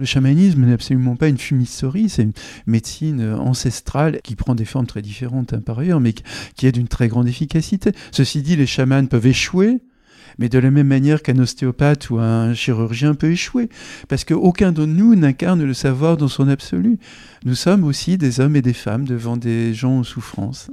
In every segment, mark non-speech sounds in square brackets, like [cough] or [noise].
Le chamanisme n'est absolument pas une fumisterie, c'est une médecine ancestrale qui prend des formes très différentes hein, par ailleurs, mais qui est d'une très grande efficacité. Ceci dit, les chamans peuvent échouer, mais de la même manière qu'un ostéopathe ou un chirurgien peut échouer, parce qu'aucun de nous n'incarne le savoir dans son absolu. Nous sommes aussi des hommes et des femmes devant des gens en souffrance.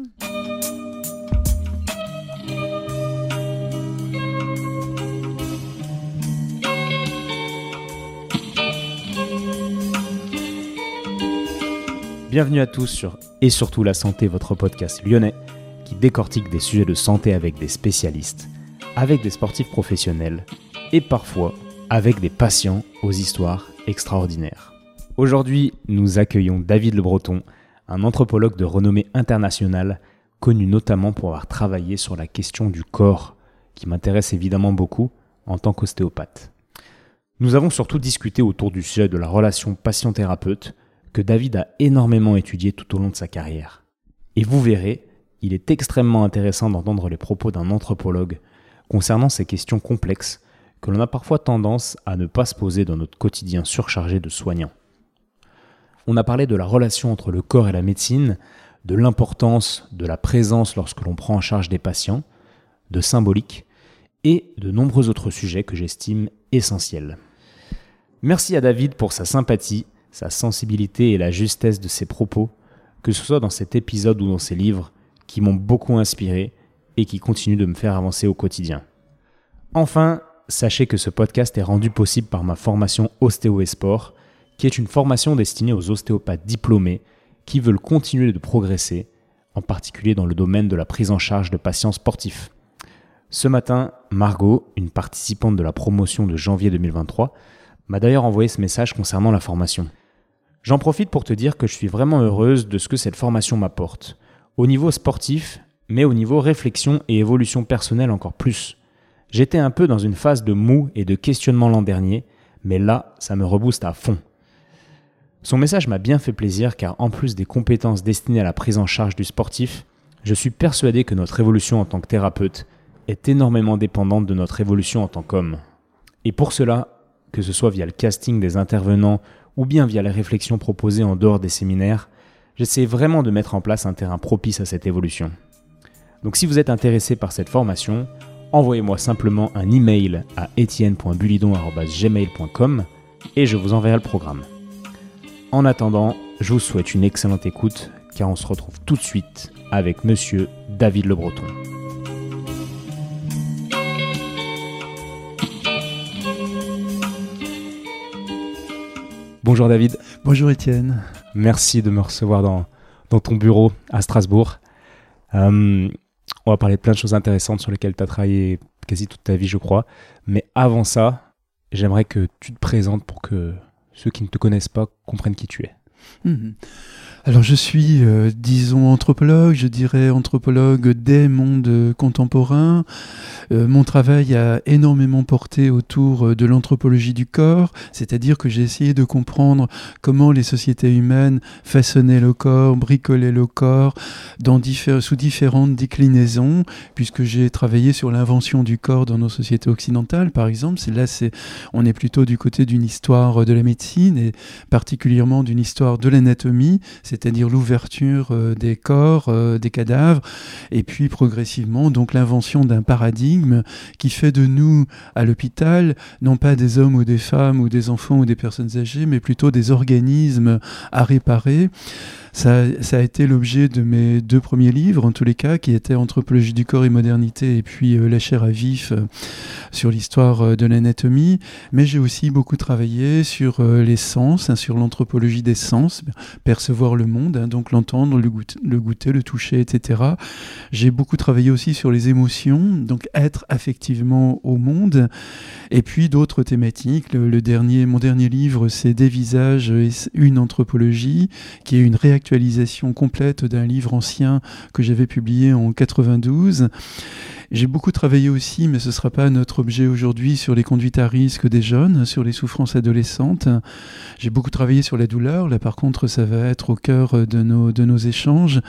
Bienvenue à tous sur Et surtout la santé, votre podcast lyonnais qui décortique des sujets de santé avec des spécialistes, avec des sportifs professionnels et parfois avec des patients aux histoires extraordinaires. Aujourd'hui, nous accueillons David Le Breton, un anthropologue de renommée internationale, connu notamment pour avoir travaillé sur la question du corps, qui m'intéresse évidemment beaucoup en tant qu'ostéopathe. Nous avons surtout discuté autour du sujet de la relation patient-thérapeute, que David a énormément étudié tout au long de sa carrière. Et vous verrez, il est extrêmement intéressant d'entendre les propos d'un anthropologue concernant ces questions complexes que l'on a parfois tendance à ne pas se poser dans notre quotidien surchargé de soignants. On a parlé de la relation entre le corps et la médecine, de l'importance de la présence lorsque l'on prend en charge des patients, de symbolique, et de nombreux autres sujets que j'estime essentiels. Merci à David pour sa sympathie sa sensibilité et la justesse de ses propos, que ce soit dans cet épisode ou dans ses livres, qui m'ont beaucoup inspiré et qui continuent de me faire avancer au quotidien. Enfin, sachez que ce podcast est rendu possible par ma formation Ostéo et Sport, qui est une formation destinée aux ostéopathes diplômés qui veulent continuer de progresser, en particulier dans le domaine de la prise en charge de patients sportifs. Ce matin, Margot, une participante de la promotion de janvier 2023, m'a d'ailleurs envoyé ce message concernant la formation. J'en profite pour te dire que je suis vraiment heureuse de ce que cette formation m'apporte, au niveau sportif, mais au niveau réflexion et évolution personnelle encore plus. J'étais un peu dans une phase de mou et de questionnement l'an dernier, mais là, ça me rebooste à fond. Son message m'a bien fait plaisir car en plus des compétences destinées à la prise en charge du sportif, je suis persuadé que notre évolution en tant que thérapeute est énormément dépendante de notre évolution en tant qu'homme. Et pour cela, que ce soit via le casting des intervenants ou bien via les réflexions proposées en dehors des séminaires, j'essaie vraiment de mettre en place un terrain propice à cette évolution. Donc si vous êtes intéressé par cette formation, envoyez-moi simplement un email à etienne.bulidon.gmail.com et je vous enverrai le programme. En attendant, je vous souhaite une excellente écoute car on se retrouve tout de suite avec monsieur David Le Breton. Bonjour David. Bonjour Étienne. Merci de me recevoir dans, dans ton bureau à Strasbourg. Euh, on va parler de plein de choses intéressantes sur lesquelles tu as travaillé quasi toute ta vie, je crois. Mais avant ça, j'aimerais que tu te présentes pour que ceux qui ne te connaissent pas comprennent qui tu es. Mhm. Alors je suis, euh, disons, anthropologue, je dirais anthropologue des mondes contemporains. Euh, mon travail a énormément porté autour euh, de l'anthropologie du corps, c'est-à-dire que j'ai essayé de comprendre comment les sociétés humaines façonnaient le corps, bricolaient le corps sous différentes déclinaisons, puisque j'ai travaillé sur l'invention du corps dans nos sociétés occidentales, par exemple. Là, on est plutôt du côté d'une histoire de la médecine et particulièrement d'une histoire de l'anatomie c'est-à-dire l'ouverture euh, des corps, euh, des cadavres, et puis progressivement donc l'invention d'un paradigme qui fait de nous à l'hôpital non pas des hommes ou des femmes ou des enfants ou des personnes âgées, mais plutôt des organismes à réparer. Ça, a été l'objet de mes deux premiers livres, en tous les cas, qui étaient Anthropologie du corps et modernité, et puis euh, La chair à vif euh, sur l'histoire euh, de l'anatomie. Mais j'ai aussi beaucoup travaillé sur les sens, hein, sur l'anthropologie des sens, percevoir le monde, hein, donc l'entendre, le, goûter, le toucher, etc. J'ai beaucoup travaillé aussi sur les émotions, donc être affectivement au monde, et puis d'autres thématiques. Le, dernier, mon dernier livre, c'est Des visages une anthropologie, qui est une réaction complète d'un livre ancien que j'avais publié en 92. J'ai beaucoup travaillé aussi, mais ce ne sera pas notre objet aujourd'hui, sur les conduites à risque des jeunes, sur les souffrances adolescentes. J'ai beaucoup travaillé sur la douleur. Là, par contre, ça va être au cœur de nos, de nos échanges.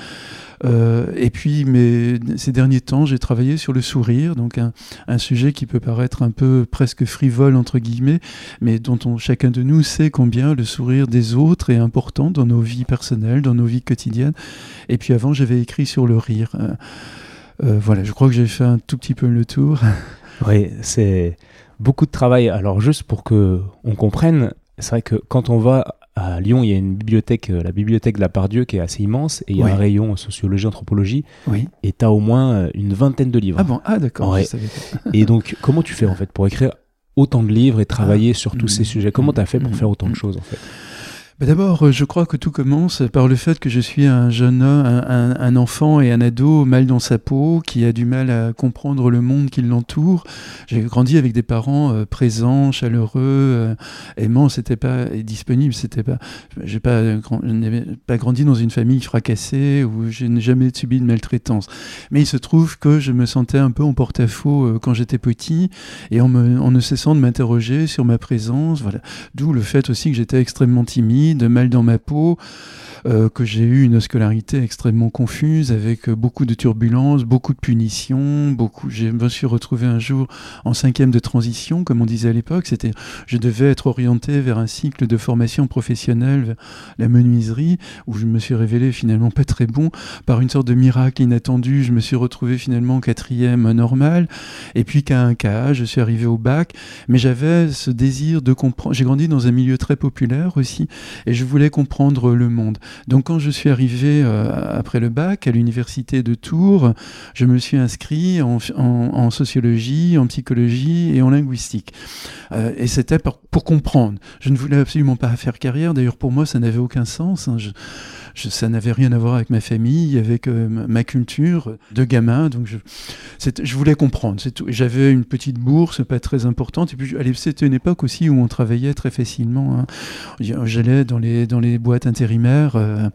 Euh, et puis, mais ces derniers temps, j'ai travaillé sur le sourire, donc un, un, sujet qui peut paraître un peu presque frivole entre guillemets, mais dont on, chacun de nous sait combien le sourire des autres est important dans nos vies personnelles, dans nos vies quotidiennes. Et puis avant, j'avais écrit sur le rire. Euh, voilà, je crois que j'ai fait un tout petit peu le tour. [laughs] Oui, c'est beaucoup de travail. Alors juste pour que on comprenne, c'est vrai que quand on va à Lyon, il y a une bibliothèque, euh, la bibliothèque de la Pardieu, qui est assez immense, et il y a un rayon sociologie, anthropologie, oui. et tu as au moins euh, une vingtaine de livres. Ah bon, ah d'accord. et donc, comment tu fais en fait pour écrire autant de livres et travailler ah. sur tous ces sujets? Comment tu as fait pour mmh. faire autant de choses en fait? D'abord, euh, je crois que tout commence par le fait que je suis un jeune homme, un, enfant et un ado mal dans sa peau, qui a du mal à comprendre le monde qui l'entoure. J'ai grandi avec des parents euh, présents, chaleureux, euh, aimants. C'était pas disponible. C'était pas. J'ai pas, n'ai pas grandi dans une famille fracassée où je n'ai jamais subi de maltraitance. Mais il se trouve que je me sentais un peu en porte-à-faux quand j'étais petit et en, en ne cessant de m'interroger sur ma présence. Voilà. D'où le fait aussi que j'étais extrêmement timide de mal dans ma peau, euh, que j'ai eu une scolarité extrêmement confuse avec beaucoup de turbulences, beaucoup de punitions, beaucoup. Je me suis retrouvé un jour en cinquième de transition, comme on disait à l'époque. C'était, je devais être orienté vers un cycle de formation professionnelle, la menuiserie, où je me suis révélé finalement pas très bon. Par une sorte de miracle inattendu, je me suis retrouvé finalement quatrième normal. Et puis qu'à un cas, je suis arrivé au bac, mais j'avais ce désir de comprendre. J'ai grandi dans un milieu très populaire aussi, et je voulais comprendre le monde. Donc quand je suis arrivé euh, après le bac à l'université de Tours, je me suis inscrit en, sociologie, en psychologie et en linguistique. Euh, et c'était pour, comprendre. Je ne voulais absolument pas faire carrière. D'ailleurs, pour moi, ça n'avait aucun sens. Hein. Ça n'avait rien à voir avec ma famille, avec ma culture de gamin. Donc je, voulais comprendre. J'avais une petite bourse, pas très importante. Et puis c'était une époque aussi où on travaillait très facilement. Hein. J'allais dans les, les boîtes intérimaires, euh,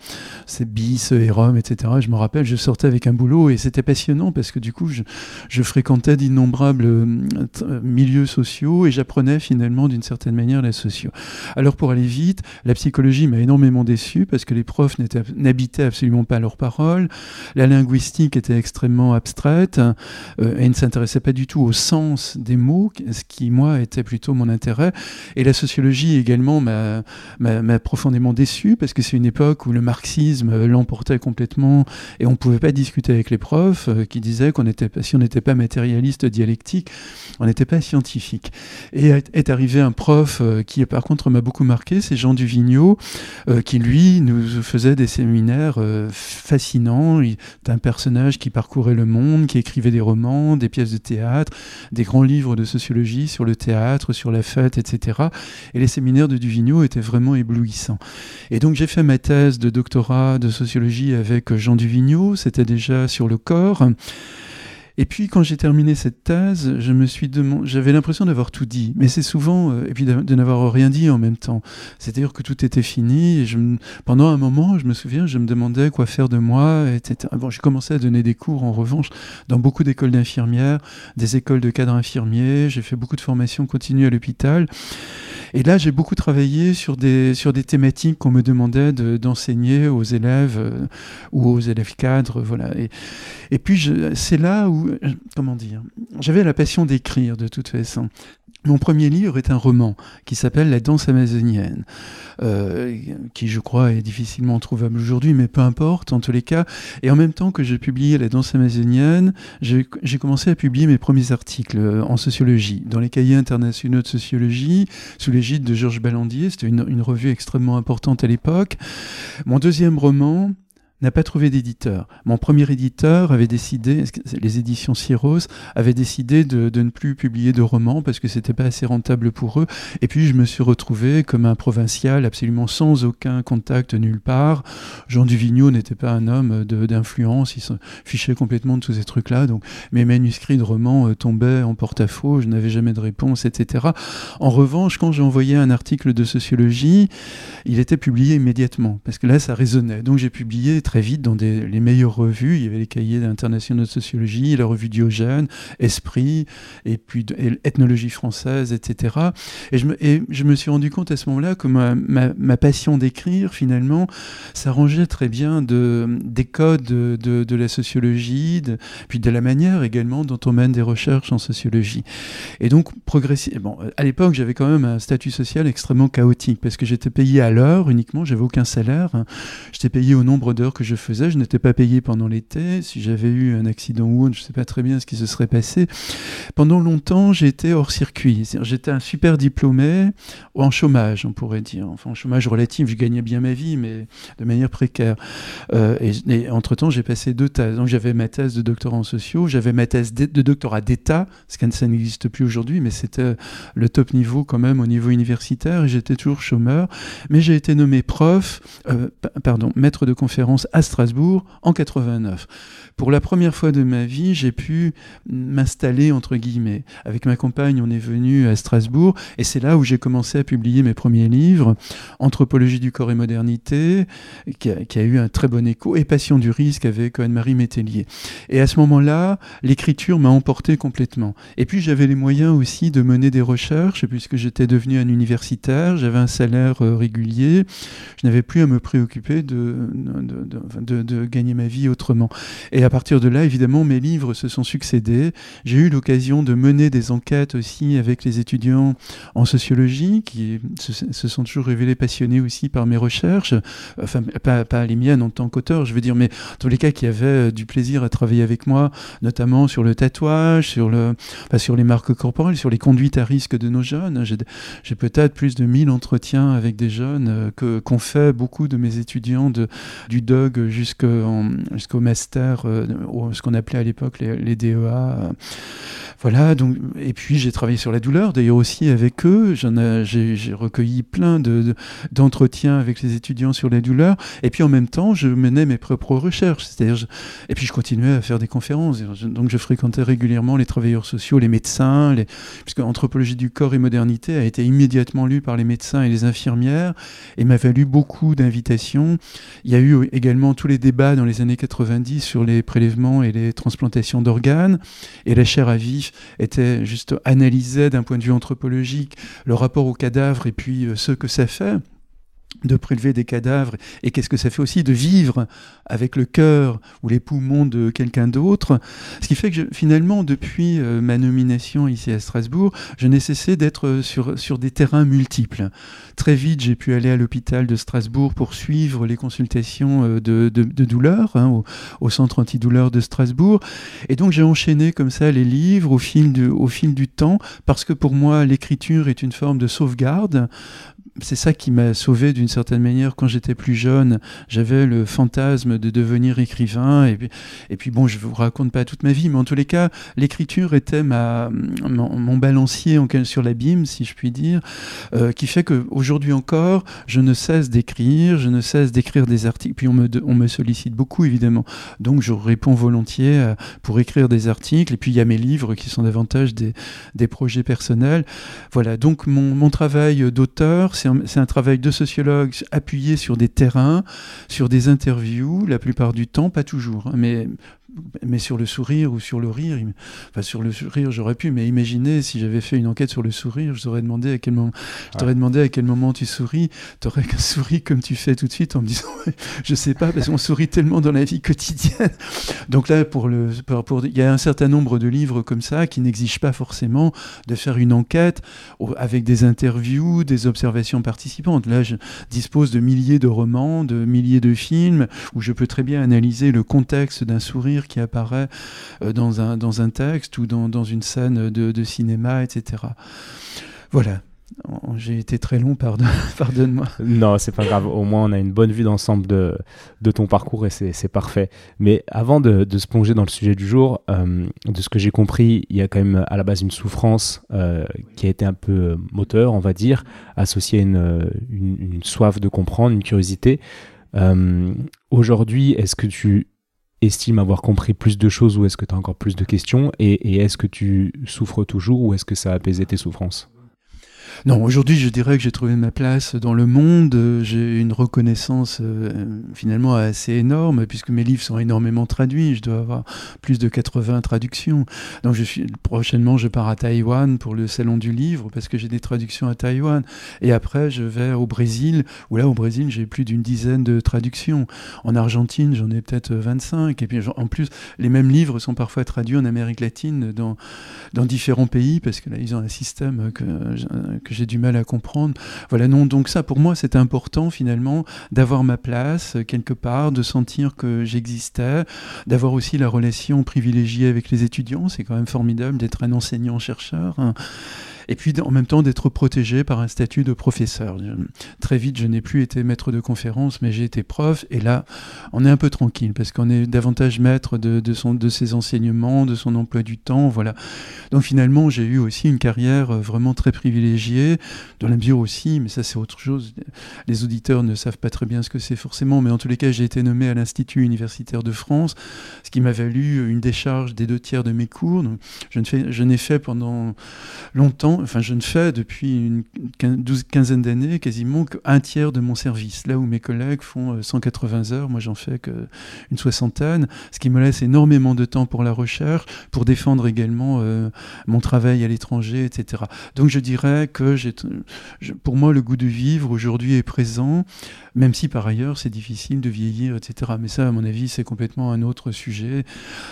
c'est BIS, Erom, etc. Je me rappelle, je sortais avec un boulot et c'était passionnant parce que du coup, je, fréquentais d'innombrables euh, milieux sociaux et j'apprenais finalement d'une certaine manière la socio. Alors pour aller vite, la psychologie m'a énormément déçu parce que les profs n'habitaient absolument pas leurs paroles. La linguistique était extrêmement abstraite euh, et ne s'intéressait pas du tout au sens des mots, ce qui, moi, était plutôt mon intérêt. Et la sociologie également m'a profondément déçu parce que c'est une époque où le marxisme l'emportait complètement et on ne pouvait pas discuter avec les profs euh, qui disaient qu'on était, si on n'était pas matérialiste dialectique, on n'était pas scientifique. Et est arrivé un prof euh, qui, par contre, m'a beaucoup marqué, c'est Jean Duvigneau, qui, lui, nous faisait des séminaires euh, fascinants. Il un personnage qui parcourait le monde, qui écrivait des romans, des pièces de théâtre, des grands livres de sociologie sur le théâtre, sur la fête, etc. Et les séminaires de Duvigneau étaient vraiment éblouissants. Et donc j'ai fait ma thèse de doctorat de sociologie avec Jean Duvigneau, c'était déjà sur le corps. Et puis quand j'ai terminé cette thèse, je me suis j'avais l'impression d'avoir tout dit, mais c'est souvent euh, et puis de, n'avoir rien dit en même temps. C'est-à-dire que tout était fini et je pendant un moment, je me souviens, je me demandais quoi faire de moi, etc. Bon, j'ai commencé à donner des cours en revanche dans beaucoup d'écoles d'infirmières, des écoles de cadres infirmiers. J'ai fait beaucoup de formations continues à l'hôpital. Et là, j'ai beaucoup travaillé sur des, sur des thématiques qu'on me demandait d'enseigner aux élèves euh, ou aux élèves cadres. Voilà. Et, puis, c'est là où, comment dire, j'avais la passion d'écrire de toute façon. Mon premier livre est un roman qui s'appelle La danse amazonienne, euh, qui je crois est difficilement trouvable aujourd'hui, mais peu importe en tous les cas. Et en même temps que j'ai publié La danse amazonienne, j'ai commencé à publier mes premiers articles euh, en sociologie, dans les cahiers internationaux de sociologie, sous l'égide de Georges Ballandier. C'était une, une revue extrêmement importante à l'époque. Mon deuxième roman, n'a pas trouvé d'éditeur. Mon premier éditeur avait décidé, les éditions Cyros, avaient décidé de, ne plus publier de romans parce que c'était pas assez rentable pour eux. Et puis je me suis retrouvé comme un provincial absolument sans aucun contact nulle part. Jean Duvigneau n'était pas un homme d'influence, il se fichait complètement de tous ces trucs-là. Donc mes manuscrits de romans euh, tombaient en porte-à-faux, je n'avais jamais de réponse, etc. En revanche, quand j'ai envoyé un article de sociologie, il était publié immédiatement parce que là ça résonnait. Donc j'ai publié très vite dans les meilleures revues. Il y avait les cahiers internationaux de sociologie, la revue Diogène, Esprit, et puis Ethnologie française, etc. Et je, me, suis rendu compte à ce moment-là que ma, passion d'écrire, finalement, s'arrangeait très bien de, des codes de, la sociologie, puis de la manière également dont on mène des recherches en sociologie. Et donc, progressivement, bon, à l'époque, j'avais quand même un statut social extrêmement chaotique, parce que j'étais payé à l'heure uniquement, j'avais aucun salaire. J'étais payé au nombre d'heures que je faisais, je n'étais pas payé pendant l'été. Si j'avais eu un accident ou autre, je ne sais pas très bien ce qui se serait passé. Pendant longtemps, j'étais hors circuit. J'étais un super diplômé, en chômage, on pourrait dire. Enfin, en chômage relatif, je gagnais bien ma vie, mais de manière précaire. Euh, et, entre-temps, j'ai passé deux thèses. Donc, j'avais ma thèse de doctorat en sociaux, j'avais ma thèse de, doctorat d'État, ce qui n'existe plus aujourd'hui, mais c'était le top niveau quand même au niveau universitaire, et j'étais toujours chômeur. Mais j'ai été nommé prof, euh, pardon, maître de conférence à Strasbourg en 89 pour la première fois de ma vie, j'ai pu m'installer, entre guillemets. Avec ma compagne, on est venu à Strasbourg, et c'est là où j'ai commencé à publier mes premiers livres, Anthropologie du corps et modernité, qui a, eu un très bon écho, et Passion du risque avec Anne-Marie Métellier. Et à ce moment-là, l'écriture m'a emporté complètement. Et puis j'avais les moyens aussi de mener des recherches, puisque j'étais devenu un universitaire, j'avais un salaire euh, régulier, je n'avais plus à me préoccuper de, gagner ma vie autrement. Et à partir de là, évidemment, mes livres se sont succédés. J'ai eu l'occasion de mener des enquêtes aussi avec les étudiants en sociologie qui se, sont toujours révélés passionnés aussi par mes recherches. Enfin, pas, les miennes en tant qu'auteur, je veux dire, mais tous les cas qui avaient euh, du plaisir à travailler avec moi, notamment sur le tatouage, sur, le, sur les marques corporelles, sur les conduites à risque de nos jeunes. J'ai peut-être plus de 1000 entretiens avec des jeunes euh, qu'ont fait beaucoup de mes étudiants de, du Jusqu'au master euh, ce qu'on appelait à l'époque les, DEA. Voilà, donc, et puis j'ai travaillé sur la douleur, d'ailleurs aussi avec eux. J'ai recueilli plein d'entretiens avec les étudiants sur la douleur. Et puis en même temps, je menais mes propres recherches. C'est-à-dire, et puis je continuais à faire des conférences. Donc je fréquentais régulièrement les travailleurs sociaux, les médecins, puisque Anthropologie du corps et modernité a été immédiatement lu par les médecins et les infirmières et m'a valu beaucoup d'invitations. Il y a eu également tous les débats dans les années 90 sur les prélèvements et les transplantations d'organes. Et la chair à vif était juste analysée d'un point de vue anthropologique, le rapport au cadavre et puis euh, ce que ça fait de prélever des cadavres et qu'est-ce que ça fait aussi de vivre avec le cœur ou les poumons de quelqu'un d'autre. Ce qui fait que finalement, depuis euh, ma nomination ici à Strasbourg, je n'ai cessé d'être euh, sur, sur des terrains multiples. Très vite, j'ai pu aller à l'hôpital de Strasbourg pour suivre les consultations euh, de, de, douleur hein, au, centre antidouleur de Strasbourg. Et donc j'ai enchaîné comme ça les livres au fil, au fil du temps parce que pour moi, l'écriture est une forme de sauvegarde c'est ça qui m'a sauvé d'une certaine manière quand j'étais plus jeune. J'avais le fantasme de devenir écrivain. Et puis, et puis bon, je vous raconte pas toute ma vie, mais en tous les cas, l'écriture était ma, mon, balancier sur l'abîme, si je puis dire, euh, qui fait qu'aujourd'hui encore, je ne cesse d'écrire, je ne cesse d'écrire des articles. Puis on me, on me sollicite beaucoup, évidemment. Donc je réponds volontiers euh, pour écrire des articles. Et puis il y a mes livres qui sont davantage des, des projets personnels. Voilà, donc mon, mon travail d'auteur, c'est c'est un, travail de sociologue appuyé sur des terrains, sur des interviews, la plupart du temps, pas toujours, hein, mais mais sur le sourire ou sur le rire, enfin sur le rire j'aurais pu, mais imaginez si j'avais fait une enquête sur le sourire, je t'aurais demandé à quel moment, je t'aurais demandé à quel moment tu souris, tu aurais souri comme tu fais tout de suite en me disant, je sais pas, parce qu'on sourit tellement dans la vie quotidienne. Donc là, pour le, pour, il y a un certain nombre de livres comme ça qui n'exigent pas forcément de faire une enquête avec des interviews, des observations participantes. Là, je dispose de milliers de romans, de milliers de films où je peux très bien analyser le contexte d'un sourire qui apparaît euh, dans un, dans un texte ou dans, dans une scène de, cinéma, etc. Voilà, j'ai été très long, pardon, [laughs] pardonne-moi. Non, c'est pas grave. Au moins, on a une bonne vue d'ensemble de, de ton parcours et c'est parfait. Mais avant de, de, se plonger dans le sujet du jour, euh, de ce que j'ai compris, il y a quand même à la base une souffrance euh, qui a été un peu moteur, on va dire, associée à une, une, soif de comprendre, une curiosité. Aujourd'hui, est-ce que tu estime avoir compris plus de choses ou est-ce que tu as encore plus de questions et, est-ce que tu souffres toujours ou est-ce que ça a apaisé tes souffrances? Non, aujourd'hui, je dirais que j'ai trouvé ma place dans le monde. J'ai une reconnaissance euh, finalement assez énorme, puisque mes livres sont énormément traduits. Je dois avoir plus de 80 traductions. Donc, je suis, prochainement, je pars à Taïwan pour le Salon du Livre, parce que j'ai des traductions à Taïwan. Et après, je vais au Brésil, où là, au Brésil, j'ai plus d'une dizaine de traductions. En Argentine, j'en ai peut-être 25. Et puis, en plus, les mêmes livres sont parfois traduits en Amérique latine, dans, dans différents pays, parce que là, ils ont un système que que j'ai du mal à comprendre. Voilà, non, donc ça, pour moi, c'est important finalement d'avoir ma place euh, quelque part, de sentir que j'existais, d'avoir aussi la relation privilégiée avec les étudiants. C'est quand même formidable d'être un enseignant-chercheur. Hein et puis en même temps d'être protégé par un statut de professeur. très vite, je n'ai plus été maître de conférence, mais j'ai été prof, et là, on est un peu tranquille, parce qu'on est davantage maître de, de, son, de ses enseignements, de son emploi du temps, voilà. Donc finalement, j'ai eu aussi une carrière euh, vraiment très privilégiée, dans la mesure aussi, mais ça c'est autre chose, les auditeurs ne savent pas très bien ce que c'est forcément, mais en tous les cas, j'ai été nommé à l'Institut universitaire de France, ce qui m'a valu une décharge des deux tiers de mes cours. Donc, je n'ai fait pendant longtemps enfin je ne fais depuis une quinzaine d'années quasiment qu'un tiers de mon service. Là où mes collègues font 180 euh, heures, moi j'en fais qu'une soixantaine, ce qui me laisse énormément de temps pour la recherche, pour défendre également euh, mon travail à l'étranger, etc. Donc je dirais que j'ai, pour moi le goût de vivre aujourd'hui est présent même si par ailleurs c'est difficile de vieillir, etc. Mais ça, à mon avis, c'est complètement un autre sujet.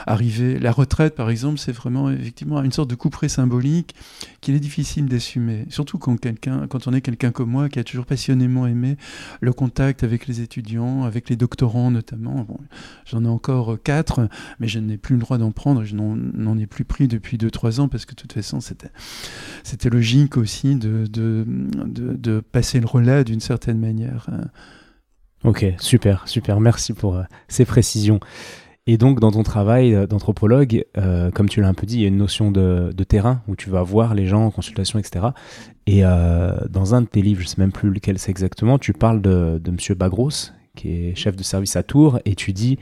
Arriver, la retraite, par exemple, c'est vraiment effectivement une sorte de couperet symbolique qu'il est difficile d'assumer. Surtout quand, quelqu'un, quand on est quelqu'un comme moi qui a toujours passionnément aimé le contact avec les étudiants, avec les doctorants notamment. j'en ai encore quatre, mais je n'ai plus le droit d'en prendre. Je n'en ai plus pris depuis 2-3 ans parce que de toute façon, c'était, logique aussi de, de, de, de passer le relais d'une certaine manière. Ok, super, super. Merci pour euh, ces précisions. Et donc, dans ton travail euh, d'anthropologue, euh, comme tu l'as un peu dit, il y a une notion de, terrain où tu vas voir les gens en consultation, etc. Et dans un de tes livres, je ne sais même plus lequel c'est exactement, tu parles de, de M. Bagros, qui est chef de service à Tours, et tu dis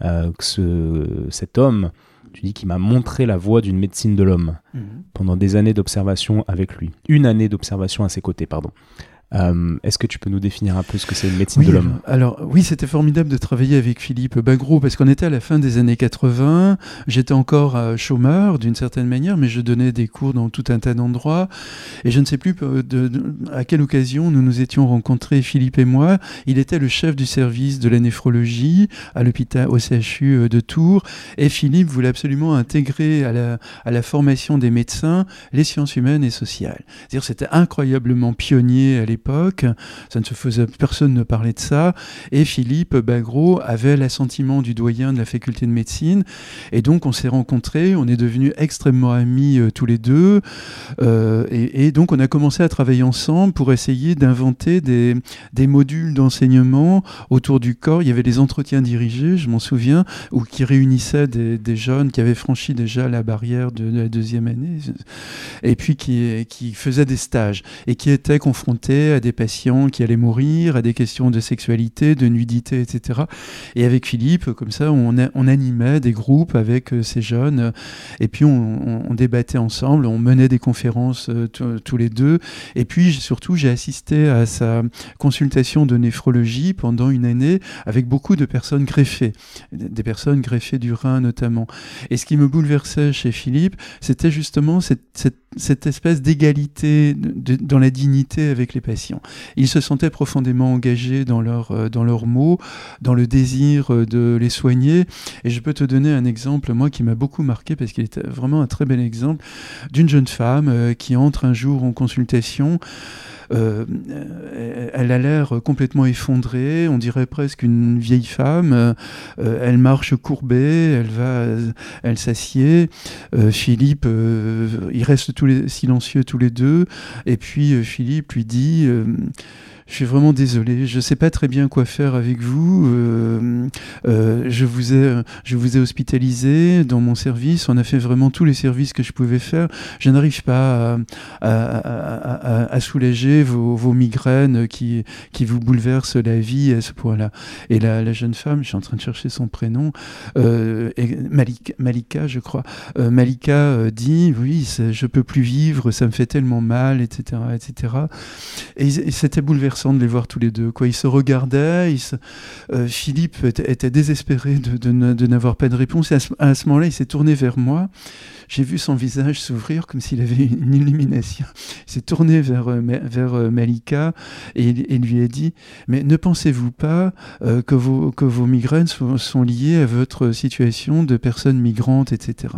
que ce, cet homme, tu dis qu'il m'a montré la voie d'une médecine de l'homme mhm. pendant des années d'observation avec lui. Une année d'observation à ses côtés, pardon. Euh, est-ce que tu peux nous définir un peu ce que c'est une médecine de l'homme Alors oui, c'était formidable de travailler avec Philippe Bagro parce qu'on était à la fin des années 80. J'étais encore euh, chômeur d'une certaine manière, mais je donnais des cours dans tout un tas d'endroits. Et je ne sais plus euh, de, à quelle occasion nous nous étions rencontrés, Philippe et moi. Il était le chef du service de la néphrologie à l'hôpital au CHU de Tours. Et Philippe voulait absolument intégrer à la, à la formation des médecins les sciences humaines et sociales. C'est-à-dire c'était incroyablement pionnier à l'époque ça ne se faisait, personne ne parlait de ça. Et Philippe Bagro avait l'assentiment du doyen de la faculté de médecine. Et donc on s'est rencontrés, on est devenus extrêmement amis euh, tous les deux. Euh, et, donc on a commencé à travailler ensemble pour essayer d'inventer des, des modules d'enseignement autour du corps. Il y avait des entretiens dirigés, je m'en souviens, ou qui réunissaient des, des, jeunes qui avaient franchi déjà la barrière de, de la deuxième année, et puis qui, qui faisaient des stages et qui étaient confrontés à des patients qui allaient mourir, à des questions de sexualité, de nudité, etc. Et avec Philippe, comme ça, on, animait des groupes avec euh, ces jeunes, et puis on, débattait ensemble, on menait des conférences euh, tous les deux, et puis surtout j'ai assisté à sa consultation de néphrologie pendant une année avec beaucoup de personnes greffées, des personnes greffées du rein notamment. Et ce qui me bouleversait chez Philippe, c'était justement cette espèce d'égalité dans la dignité avec les patients. Ils se sentaient profondément engagés dans, euh, dans leurs mots, dans le désir euh, de les soigner. Et je peux te donner un exemple, moi, qui m'a beaucoup marqué, parce qu'il était vraiment un très bel exemple, d'une jeune femme euh, qui entre un jour en consultation. Elle a l'air complètement effondrée, on dirait presque une vieille femme. elle marche courbée, elle va, elle s'assied. Philippe, ils restent tous silencieux tous les deux. Et puis Philippe lui dit euh, je suis vraiment désolé. Je ne sais pas très bien quoi faire avec vous. Euh, euh, je, vous ai, je vous ai hospitalisé dans mon service. On a fait vraiment tous les services que je pouvais faire. Je n'arrive pas à, soulager vos, migraines qui, qui vous bouleversent la vie à ce point-là. Et la, jeune femme, je suis en train de chercher son prénom, euh, Malika, Malika, je crois. Malika dit Oui, je peux plus vivre, ça me fait tellement mal, etc. etc. Et, et c'était bouleversant de les voir tous les deux. Quoi. Ils se regardaient, euh, Philippe était, désespéré de, n'avoir pas de réponse. Et à ce, moment-là, il s'est tourné vers moi. J'ai vu son visage s'ouvrir comme s'il avait une illumination. Il s'est tourné vers, euh, vers euh, Malika et, lui a dit Mais ne pensez-vous pas que, vos, que vos migraines sont, sont liées à votre situation de personne migrante, etc.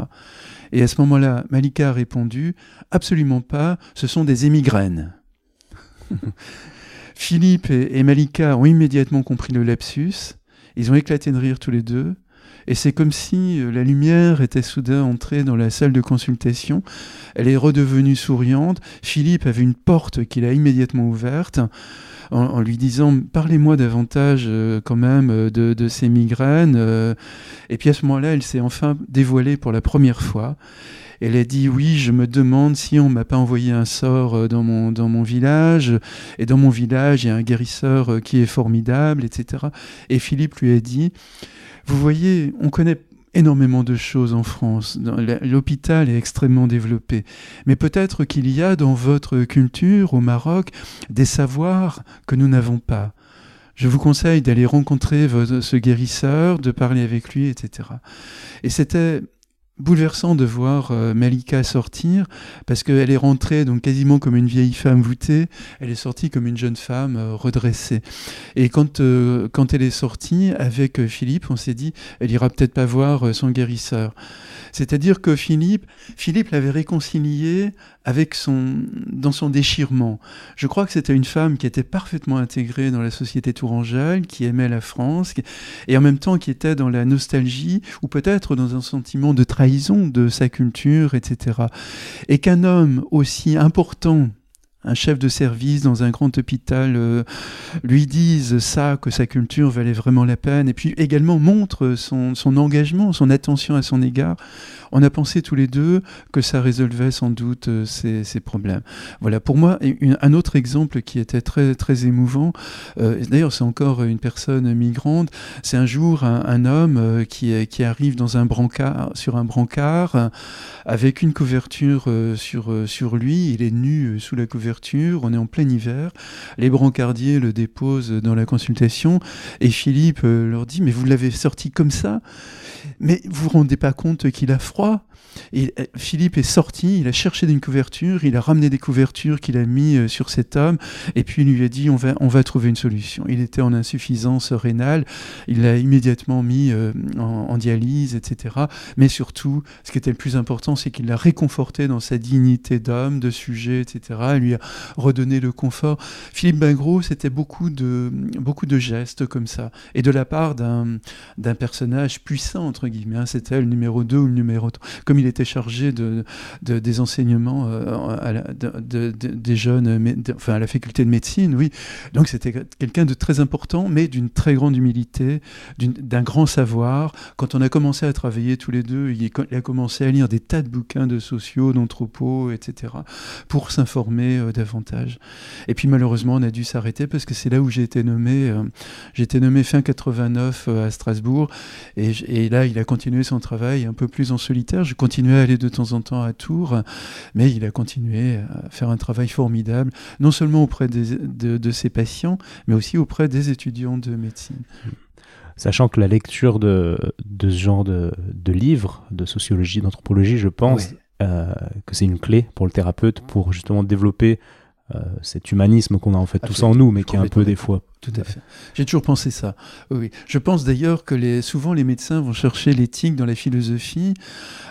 Et à ce moment-là, Malika a répondu Absolument pas, ce sont des émigraines. [laughs] Philippe et, Malika ont immédiatement compris le lapsus. Ils ont éclaté de rire tous les deux. Et c'est comme si euh, la lumière était soudain entrée dans la salle de consultation. Elle est redevenue souriante. Philippe avait une porte qu'il a immédiatement ouverte en, lui disant Parlez-moi davantage euh, quand même euh, de, de ces migraines. et puis à ce moment-là, elle s'est enfin dévoilée pour la première fois. Elle a dit oui, je me demande si on m'a pas envoyé un sort euh, dans mon, dans mon village. Et dans mon village, il y a un guérisseur euh, qui est formidable, etc. Et Philippe lui a dit, vous voyez, on connaît énormément de choses en France. L'hôpital est extrêmement développé. Mais peut-être qu'il y a dans votre culture au Maroc des savoirs que nous n'avons pas. Je vous conseille d'aller rencontrer ce guérisseur, de parler avec lui, etc. Et c'était bouleversant de voir euh, Malika sortir parce qu'elle est rentrée donc quasiment comme une vieille femme voûtée, elle est sortie comme une jeune femme euh, redressée. Et quand, euh, quand elle est sortie avec Philippe, on s'est dit, elle ira peut-être pas voir son guérisseur. C'est-à-dire que Philippe, Philippe l'avait réconcilié avec son, dans son déchirement. Je crois que c'était une femme qui était parfaitement intégrée dans la société tourangelle, qui aimait la France, et en même temps qui était dans la nostalgie, ou peut-être dans un sentiment de trahison de sa culture, etc. Et qu'un homme aussi important un chef de service dans un grand hôpital euh, lui dise ça, que sa culture valait vraiment la peine, et puis également montre son, engagement, son attention à son égard, on a pensé tous les deux que ça résolvait sans doute euh, ces, problèmes. Voilà, pour moi, un autre exemple qui était très, très émouvant, euh, d'ailleurs c'est encore une personne migrante, c'est un jour un, homme qui, arrive dans un brancard, sur un brancard avec une couverture sur lui, il est nu sous la couverture, on est en plein hiver, les brancardiers le déposent dans la consultation et Philippe leur dit mais vous l'avez sorti comme ça. Mais vous vous rendez pas compte qu'il a froid et euh, Philippe est sorti, il a cherché une couverture, il a ramené des couvertures qu'il a mis euh, sur cet homme, et puis il lui a dit on va, on va trouver une solution. Il était en insuffisance rénale, il l'a immédiatement mis euh, en, dialyse, etc. Mais surtout, ce qui était le plus important, c'est qu'il l'a réconforté dans sa dignité d'homme, de sujet, etc. Il lui a redonné le confort. Philippe Bingros, c'était beaucoup de, beaucoup de gestes comme ça, et de la part d'un personnage puissant, entre guillemets. Hein. c'était le numéro 2 ou le numéro 3. Comme il était chargé de, des enseignements euh, des jeunes, enfin à la faculté de médecine, oui. Donc c'était quelqu'un de très important, mais d'une très grande humilité, d'un grand savoir. Quand on a commencé à travailler tous les deux, il, a commencé à lire des tas de bouquins de sociaux, d'anthropos, etc., pour s'informer euh, davantage. Et puis malheureusement, on a dû s'arrêter parce que c'est là où j'ai été nommé. Euh, j'ai été nommé fin 89 à Strasbourg, et, et, là, il a continué son travail un peu plus en solitaire. Je continuait à aller de temps en temps à Tours, mais il a continué à faire un travail formidable, non seulement auprès de, ses patients, mais aussi auprès des étudiants de médecine. Sachant que la lecture de, ce genre de, livres, de sociologie, d'anthropologie, je pense euh, que c'est une clé pour le thérapeute pour justement développer euh, cet humanisme qu'on a en fait tous en nous, mais qui est un peu des fois Tout à fait. J'ai toujours pensé ça. Oui. Je pense d'ailleurs que souvent les médecins vont chercher l'éthique dans la philosophie,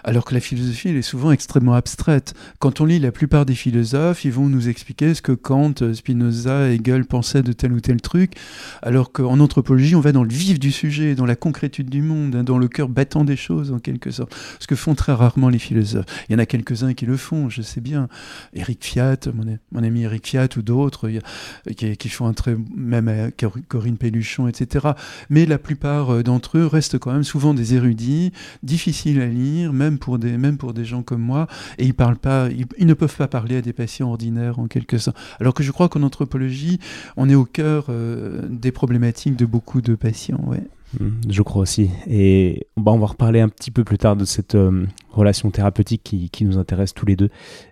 alors que la philosophie elle est souvent extrêmement abstraite. Quand on lit la plupart des philosophes, ils vont nous expliquer ce que Kant, Spinoza, Hegel pensaient de tel ou tel truc, alors qu'en anthropologie, on va dans le vif du sujet, dans la concrétude du monde, hein, dans le cœur battant des choses en quelque sorte. Ce que font très rarement les philosophes. Il y en a quelques-uns qui le font, je sais bien. Eric Fiat, mon, ami Eric Fiat ou d'autres, qui, font un très même Corinne Pelluchon, etc. Mais la plupart euh, d'entre eux restent quand même souvent des érudits, difficiles à lire, même pour des, même pour des gens comme moi, et ils, ne peuvent pas parler à des patients ordinaires en quelque sorte. Alors que je crois qu'en anthropologie, on est au cœur euh, des problématiques de beaucoup de patients. Mm, je crois aussi. Et bah, on va reparler un petit peu plus tard de cette euh, relation thérapeutique qui, qui, nous intéresse tous les deux.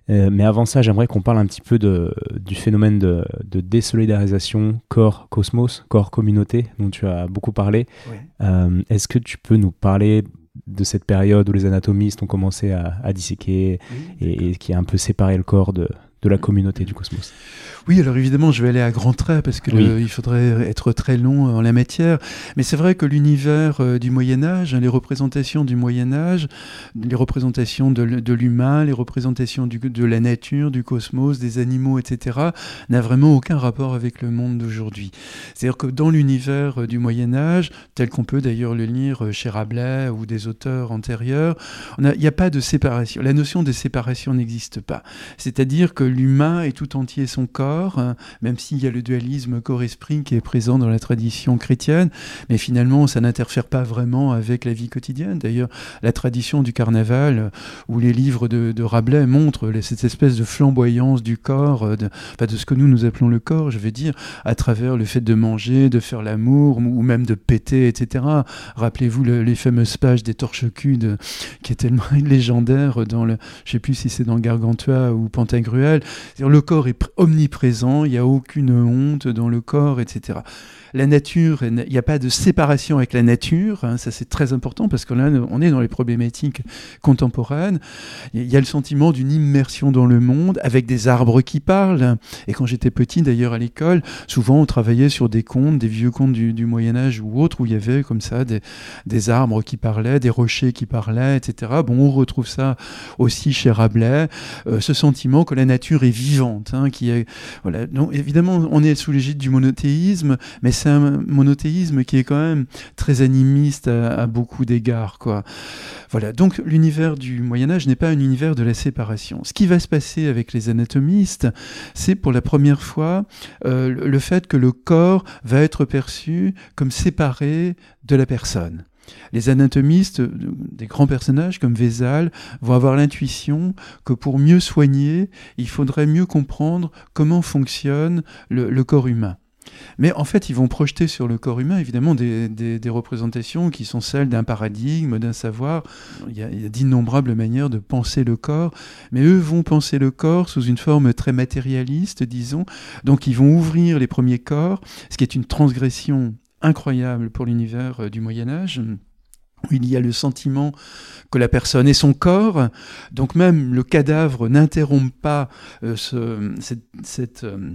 Euh, mais avant ça, j'aimerais qu'on parle un petit peu de, du phénomène de, de désolidarisation corps-cosmos, corps-communauté, dont tu as beaucoup parlé. Euh, est-ce que tu peux nous parler de cette période où les anatomistes ont commencé à, à disséquer et, et, qui a un peu séparé le corps de, de la communauté du cosmos? Oui, alors évidemment, je vais aller à grands traits parce que il faudrait être très long en la matière. Mais c'est vrai que l'univers euh, du Moyen Âge, hein, les représentations du Moyen Âge, les représentations de, l'humain, les représentations de la nature, du cosmos, des animaux, etc., n'a vraiment aucun rapport avec le monde d'aujourd'hui. C'est-à-dire que dans l'univers euh, du Moyen Âge, tel qu'on peut d'ailleurs le lire euh, chez Rabelais ou des auteurs antérieurs, il n'y a, pas de séparation. La notion de séparation n'existe pas. C'est-à-dire que l'humain est tout entier son Hein, même s'il y a le dualisme corps-esprit qui est présent dans la tradition chrétienne, mais finalement ça n'interfère pas vraiment avec la vie quotidienne. D'ailleurs, la tradition du carnaval euh, ou les livres de, Rabelais montrent cette espèce de flamboyance du corps, euh, de, de ce que nous nous appelons le corps, je veux dire, à travers le fait de manger, de faire l'amour ou même de péter, etc. Rappelez-vous les fameuses pages des torches cudes qui est tellement [laughs] légendaire dans le, je sais plus si c'est dans Gargantua ou Pantagruel. Le corps est omniprésent il n'y a aucune honte dans le corps, etc la nature, il n'y a pas de séparation avec la nature, hein, ça c'est très important parce que là on est dans les problématiques contemporaines. Il y a le sentiment d'une immersion dans le monde avec des arbres qui parlent. Et quand j'étais petit d'ailleurs à l'école, souvent on travaillait sur des contes, des vieux contes du, Moyen Âge ou autres où il y avait comme ça des, arbres qui parlaient, des rochers qui parlaient, etc. Bon, on retrouve ça aussi chez Rabelais, euh, ce sentiment que la nature est vivante, hein, qui est voilà. Évidemment on est sous l'égide du monothéisme, mais c'est un monothéisme qui est quand même très animiste à, beaucoup d'égards. Voilà. Donc l'univers du Moyen Âge n'est pas un univers de la séparation. Ce qui va se passer avec les anatomistes, c'est pour la première fois euh, le fait que le corps va être perçu comme séparé de la personne. Les anatomistes, euh, des grands personnages comme Vézal, vont avoir l'intuition que pour mieux soigner, il faudrait mieux comprendre comment fonctionne le corps humain. Mais en fait, ils vont projeter sur le corps humain, évidemment, des, représentations qui sont celles d'un paradigme, d'un savoir. Il y a, d'innombrables manières de penser le corps, mais eux vont penser le corps sous une forme très matérialiste, disons. Donc, ils vont ouvrir les premiers corps, ce qui est une transgression incroyable pour l'univers euh, du Moyen Âge il y a le sentiment que la personne est son corps, donc même le cadavre n'interrompt pas euh, cette, euh,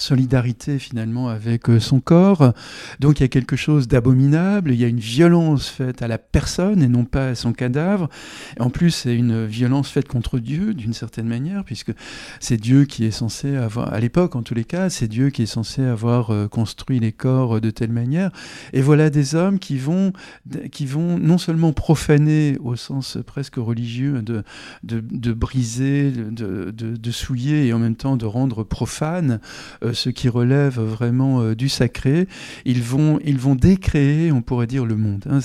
solidarité finalement avec euh, son corps. Donc il y a quelque chose d'abominable, il y a une violence faite à la personne et non pas à son cadavre. en plus, c'est une violence faite contre Dieu d'une certaine manière, puisque c'est Dieu qui est censé avoir, à l'époque en tous les cas, c'est Dieu qui est censé avoir euh, construit les corps de telle manière. Et voilà des hommes qui vont, qui vont non seulement profaner au sens presque religieux de, de, briser, de, de, souiller et en même temps de rendre profane euh, euh, ce qui relève vraiment euh, du sacré, ils vont, ils vont décréer, on pourrait dire, le monde. Hein.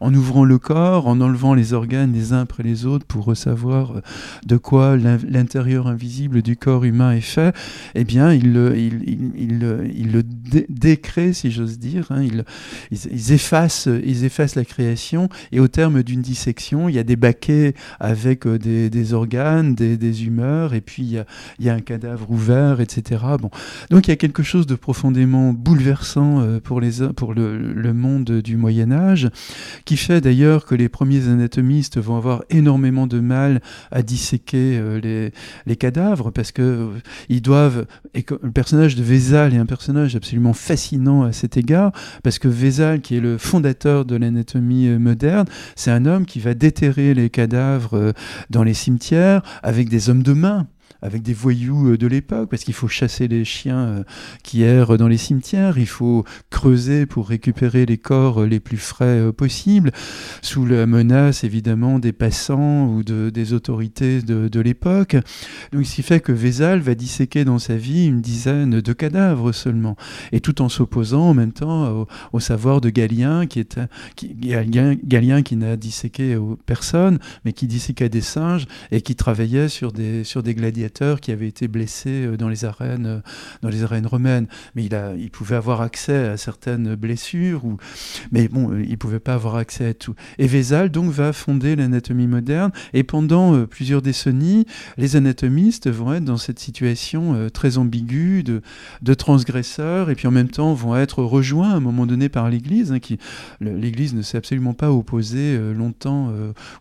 en ouvrant le corps, en enlevant les organes les uns après les autres pour savoir euh, de quoi l'intérieur invisible du corps humain est fait, eh bien, ils le, le décréent, si j'ose dire. Hein. Ils, effacent, ils effacent la création et au terme d'une dissection, il y a des baquets avec des, organes, des, humeurs, et puis il y, a, il y a un cadavre ouvert, etc. Bon, Donc il y a quelque chose de profondément bouleversant euh, pour, les, pour le, monde du Moyen Âge, qui fait d'ailleurs que les premiers anatomistes vont avoir énormément de mal à disséquer euh, les, les, cadavres, parce que euh, ils doivent... Et le personnage de Vézal est un personnage absolument fascinant à cet égard, parce que Vézal, qui est le fondateur de l'anatomie moderne, c'est un homme qui va déterrer les cadavres dans les cimetières avec des hommes de main avec des voyous euh, de l'époque, parce qu'il faut chasser les chiens euh, qui errent dans les cimetières, il faut creuser pour récupérer les corps euh, les plus frais possibles, sous la menace évidemment des passants ou de, des autorités de, l'époque. Donc ce qui fait que Vézal va disséquer dans sa vie une dizaine de cadavres seulement, et tout en s'opposant en même temps au, savoir de Galien, qui est qui, Galien, Galien qui n'a disséqué personne, mais qui disséquait des singes et qui travaillait sur des, sur des gladiateurs qui avait été blessé euh, dans les arènes, euh, dans les arènes romaines. Mais il, pouvait avoir accès à certaines blessures, mais bon, euh, il pouvait pas avoir accès à tout. Et Vézal donc va fonder l'anatomie moderne. Et pendant plusieurs décennies, les anatomistes vont être dans cette situation très ambiguë de, de transgresseurs, et puis en même temps vont être rejoints à un moment donné par l'Église, hein, qui l'Église ne s'est absolument pas opposée longtemps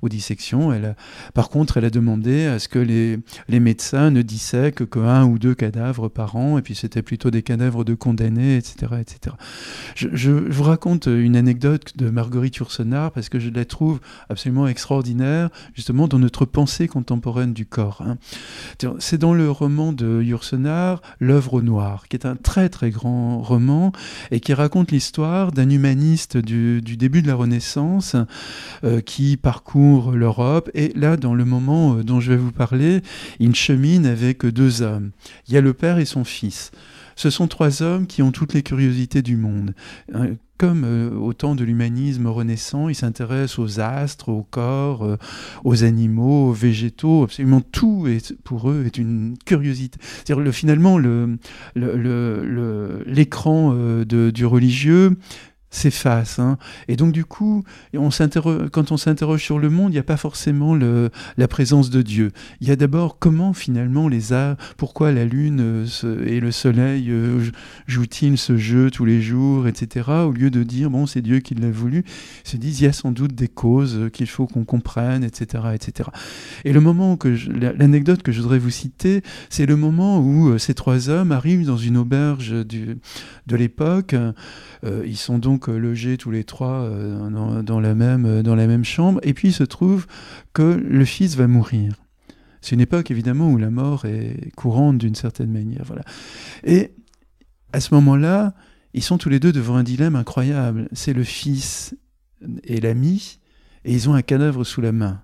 aux dissections. Elle par contre, elle a demandé à ce que les, les médecins ne dissèque qu'un ou deux cadavres par an, et puis c'était plutôt des cadavres de condamnés, etc. etc. Je, vous raconte une anecdote de Marguerite Yourcenar, parce que je la trouve absolument extraordinaire, justement dans notre pensée contemporaine du corps. Hein. C'est dans le roman de Yourcenar, L'œuvre au noir, qui est un très très grand roman, et qui raconte l'histoire d'un humaniste du, début de la Renaissance, euh, qui parcourt l'Europe, et là, dans le moment euh, dont je vais vous parler, il chemine avec deux hommes. Il y a le père et son fils. Ce sont trois hommes qui ont toutes les curiosités du monde. Euh, comme euh, au temps de l'humanisme renaissant, ils s'intéressent aux astres, aux corps, euh, aux animaux, aux végétaux. Absolument tout est, pour eux est une curiosité. C'est-à-dire le, finalement l'écran du religieux s'efface. Hein. Et donc du coup, quand on s'interroge sur le monde, il n'y a pas forcément la présence de Dieu. Il y a d'abord comment finalement les arts, pourquoi la Lune euh, et le Soleil euh, jouent-ils ce jeu tous les jours, etc. Au lieu de dire, bon, c'est Dieu qui l'a voulu, ils se disent, il y a sans doute des causes qu'il faut qu'on comprenne, etc., etc. Et le moment que l'anecdote que je voudrais vous citer, c'est le moment où euh, ces trois hommes arrivent dans une auberge du, de l'époque. ils sont donc donc logés tous les trois euh, dans, la même, euh, dans la même chambre. Et puis il se trouve que le fils va mourir. C'est une époque évidemment où la mort est courante d'une certaine manière. Voilà. Et à ce moment-là, ils sont tous les deux devant un dilemme incroyable. C'est le fils et l'ami, et ils ont un cadavre sous la main.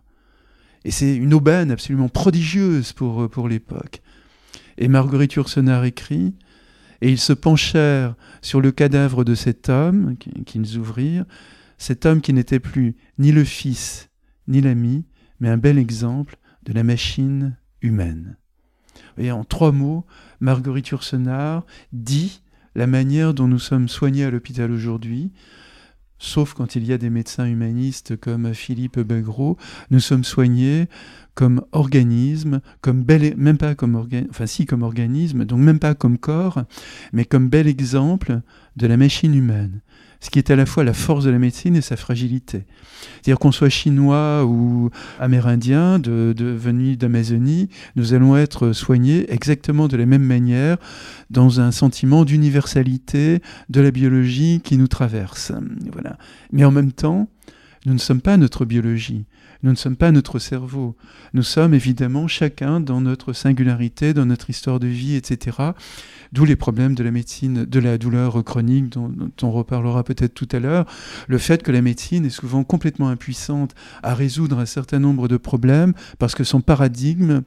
Et c'est une aubaine absolument prodigieuse pour, pour l'époque. Et Marguerite Yourcenar écrit et ils se penchèrent sur le cadavre de cet homme qu'ils ouvrirent, cet homme qui n'était plus ni le fils ni l'ami, mais un bel exemple de la machine humaine. Et en trois mots, Marguerite Yourcenar dit la manière dont nous sommes soignés à l'hôpital aujourd'hui, sauf quand il y a des médecins humanistes comme Philippe Begros, nous sommes soignés comme organisme, comme bel, même pas comme organ, enfin si comme organisme, donc même pas comme corps, mais comme bel exemple de la machine humaine. Ce qui est à la fois la force de la médecine et sa fragilité. C'est-à-dire qu'on soit chinois ou amérindien, de, d'Amazonie, nous allons être soignés exactement de la même manière, dans un sentiment d'universalité de la biologie qui nous traverse. Voilà. Mais en même temps, nous ne sommes pas notre biologie. Nous ne sommes pas notre cerveau. Nous sommes évidemment chacun dans notre singularité, dans notre histoire de vie, etc. D'où les problèmes de la médecine, de la douleur chronique dont, on reparlera peut-être tout à l'heure. Le fait que la médecine est souvent complètement impuissante à résoudre un certain nombre de problèmes parce que son paradigme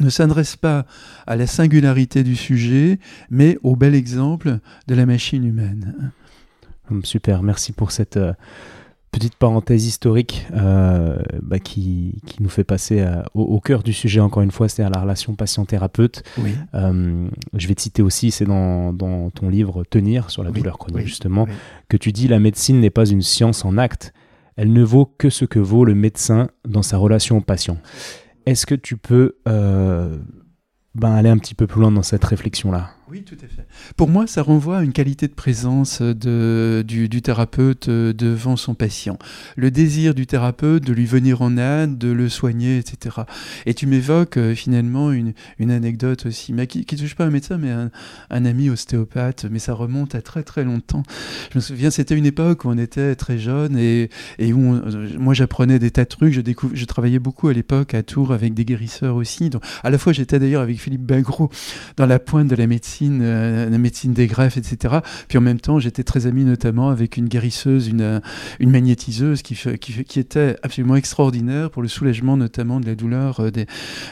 ne s'adresse pas à la singularité du sujet, mais au bel exemple de la machine humaine. Super, merci pour cette... Petite parenthèse historique euh, bah, qui, qui, nous fait passer au, cœur du sujet, encore une fois, c'est à la relation patient-thérapeute. Euh, je vais te citer aussi, c'est dans, dans, ton livre Tenir sur la douleur chronique, justement, que tu dis la médecine n'est pas une science en acte, elle ne vaut que ce que vaut le médecin dans sa relation au patient. Est-ce que tu peux euh, ben, aller un petit peu plus loin dans cette réflexion-là? Oui, tout à fait. Pour moi, ça renvoie à une qualité de présence de, du, thérapeute euh, devant son patient. Le désir du thérapeute de lui venir en aide, de le soigner, etc. Et tu m'évoques euh, finalement une, une, anecdote aussi, mais qui ne touche pas un médecin, mais un, un, ami ostéopathe, mais ça remonte à très très longtemps. Je me souviens, c'était une époque où on était très jeune et, où moi j'apprenais des tas de trucs. Je, je travaillais beaucoup à l'époque à Tours avec des guérisseurs aussi. Donc, à la fois, j'étais d'ailleurs avec Philippe Bagro dans la pointe de la médecine euh, la médecine des greffes, etc. Puis en même temps, j'étais très ami notamment avec une guérisseuse, une, une magnétiseuse qui, qui, était absolument extraordinaire pour le soulagement notamment de la douleur euh, des,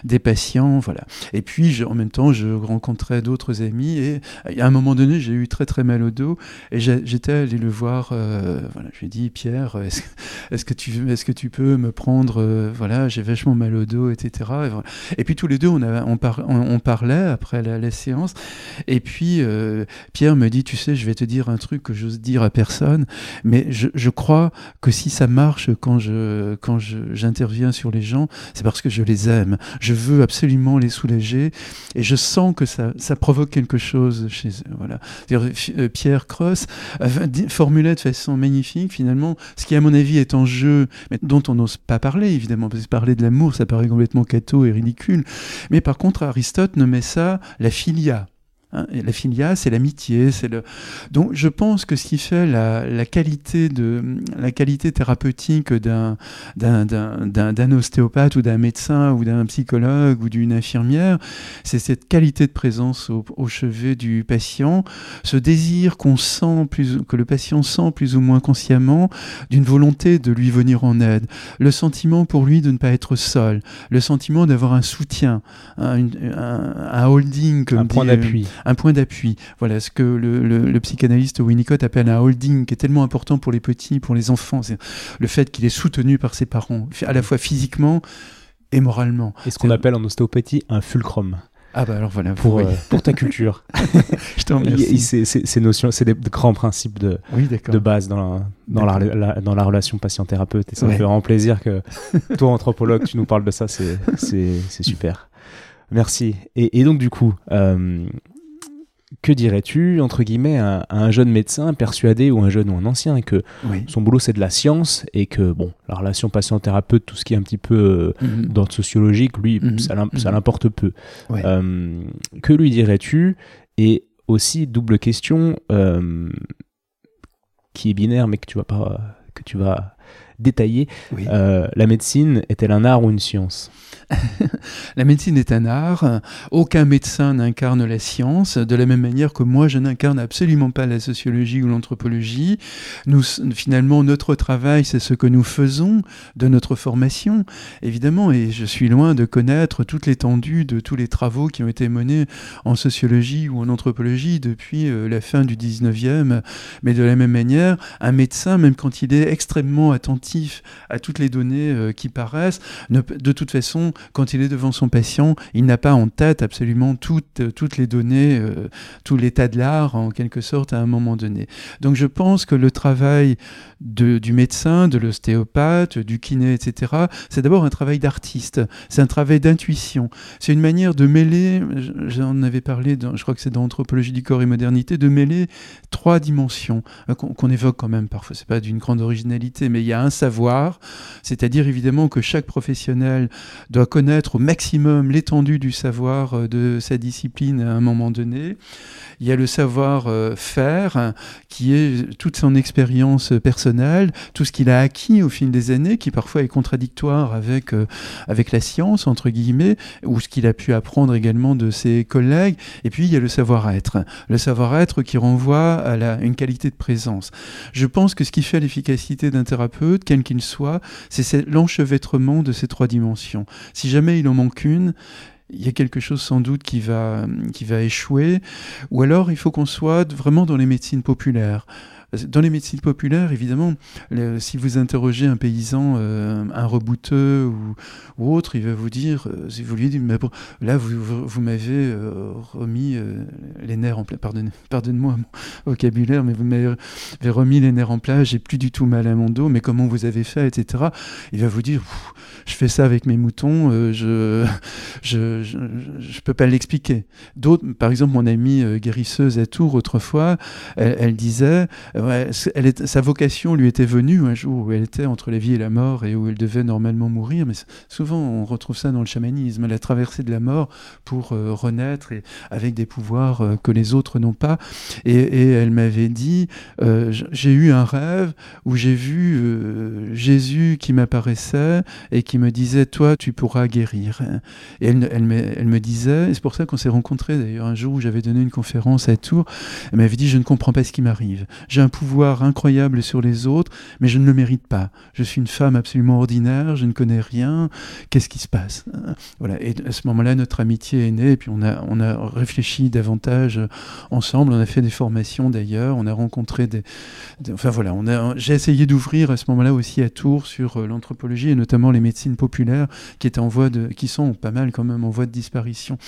des patients. Voilà. Et puis en même temps, je rencontrais d'autres amis et à un moment donné, j'ai eu très très mal au dos et j'étais allé le voir. Euh, voilà, je lui ai dit Pierre, est-ce est que tu est-ce que tu peux me prendre Voilà, j'ai vachement mal au dos, etc. Et, puis tous les deux, on, a, on, on, parlait après la séance et puis, euh, Pierre me dit, tu sais, je vais te dire un truc que j'ose dire à personne, mais je, je, crois que si ça marche quand je quand j'interviens sur les gens, c'est parce que je les aime. Je veux absolument les soulager et je sens que ça, ça provoque quelque chose chez eux. Voilà. Euh, Pierre Cross formulait de façon magnifique, finalement, ce qui, à mon avis, est en jeu, mais dont on n'ose pas parler, évidemment, parce que parler de l'amour, ça paraît complètement cateau et ridicule. Mais par contre, Aristote nommait ça la philia. Hein, la filia, c'est l'amitié, c'est le. Donc, je pense que ce qui fait la, la qualité de la qualité thérapeutique d'un d'un ostéopathe ou d'un médecin ou d'un psychologue ou d'une infirmière, c'est cette qualité de présence au, au chevet du patient, ce désir qu'on sent plus que le patient sent plus ou moins consciemment d'une volonté de lui venir en aide, le sentiment pour lui de ne pas être seul, le sentiment d'avoir un soutien, un, un, un holding, comme un point d'appui un point d'appui. Voilà ce que le, psychanalyste Winnicott appelle un holding, qui est tellement important pour les petits, pour les enfants. C'est le fait qu'il est soutenu par ses parents, à la fois physiquement et moralement. Et ce qu'on appelle en ostéopathie un fulcrum. Ah bah alors voilà. Pour, euh, pour ta culture. [laughs] Je t'en remercie. Ces notions, c'est des grands principes de, de base dans la, dans la, dans la relation patient-thérapeute. Et ça me fait vraiment plaisir que [laughs] toi, anthropologue, tu nous parles de ça. C'est super. Merci. Et, et, donc du coup, euh, que dirais-tu, entre guillemets, à, un jeune médecin persuadé ou un jeune ou un ancien que son boulot c'est de la science et que, bon, la relation patient-thérapeute, tout ce qui est un petit peu euh, mhm. d'ordre sociologique, lui, mhm. ça mhm. l'importe peu. Euh, que lui dirais-tu Et aussi, double question, euh, qui est binaire mais que tu vas pas que tu vas détailler, la médecine est-elle un art ou une science? [laughs] la médecine est un art. Aucun médecin n'incarne la science, de la même manière que moi, je n'incarne absolument pas la sociologie ou l'anthropologie. Finalement, notre travail, c'est ce que nous faisons de notre formation, évidemment, et je suis loin de connaître toute l'étendue de tous les travaux qui ont été menés en sociologie ou en anthropologie depuis euh, la fin du 19e. Mais de la même manière, un médecin, même quand il est extrêmement attentif à toutes les données euh, qui paraissent, de toute façon, quand il est devant son patient, il n'a pas en tête absolument toutes, toutes les données, euh, tout l'état de l'art en quelque sorte à un moment donné. Donc je pense que le travail du médecin, de l'ostéopathe, du kiné, etc., c'est d'abord un travail d'artiste, c'est un travail d'intuition, c'est une manière de mêler, j'en avais parlé, je crois que c'est dans Anthropologie du corps et modernité, de mêler trois dimensions euh, qu'on évoque quand même parfois, c'est pas d'une grande originalité, mais il y a un savoir, c'est-à-dire évidemment que chaque professionnel doit connaître au maximum l'étendue du savoir euh, de sa discipline à un moment donné. Il y a le savoir-faire euh, qui est toute son expérience personnelle, tout ce qu'il a acquis au fil des années, qui parfois est contradictoire avec, avec la science, entre guillemets, ou ce qu'il a pu apprendre également de ses collègues. Et puis il y a le savoir-être. Le savoir-être qui renvoie à la, une qualité de présence. Je pense que ce qui fait l'efficacité d'un thérapeute, quel qu'il soit, c'est l'enchevêtrement de ces trois dimensions. Si jamais il en manque une, il y a quelque chose sans doute qui va, qui va échouer, ou alors il faut qu'on soit vraiment dans les médecines populaires. Dans les médecines populaires, évidemment, si vous interrogez un paysan, euh, un rebouteux ou, autre, il va vous dire, euh, si vous lui dites, là, vous, m'avez euh, remis les nerfs en place, pardonne, pardonne-moi mon vocabulaire, mais vous m'avez remis les nerfs en place, j'ai plus du tout mal à mon dos, mais comment vous avez fait, etc. Il va vous dire, je fais ça avec mes moutons, je, je, je, peux pas l'expliquer. Par exemple, mon amie guérisseuse à Tours, autrefois, elle disait, elle sa vocation lui était venue un jour où elle était entre la vie et la mort et où elle devait normalement mourir. Mais souvent, on retrouve ça dans le chamanisme, la traversée de la mort pour euh, renaître et avec des pouvoirs euh, que les autres n'ont pas. Et, elle m'avait dit euh, J'ai eu un rêve où j'ai vu Jésus qui m'apparaissait et qui me disait Toi, tu pourras guérir. Et elle, me, disait, c'est pour ça qu'on s'est rencontrés d'ailleurs un jour où j'avais donné une conférence à Tours, elle m'avait dit Je ne comprends pas ce qui m'arrive. J'ai un pouvoir incroyable sur les autres, mais je ne le mérite pas. Je suis une femme absolument ordinaire, je ne connais rien. Qu'est-ce qui se passe? Voilà. Et à ce moment-là, notre amitié est née, et puis on a, on a réfléchi davantage ensemble. On a fait des formations d'ailleurs, on a rencontré des. enfin voilà, j'ai essayé d'ouvrir à ce moment-là aussi à Tours sur euh, l'anthropologie et notamment les médecines populaires qui étaient en voie de, qui sont pas mal quand même en voie de disparition.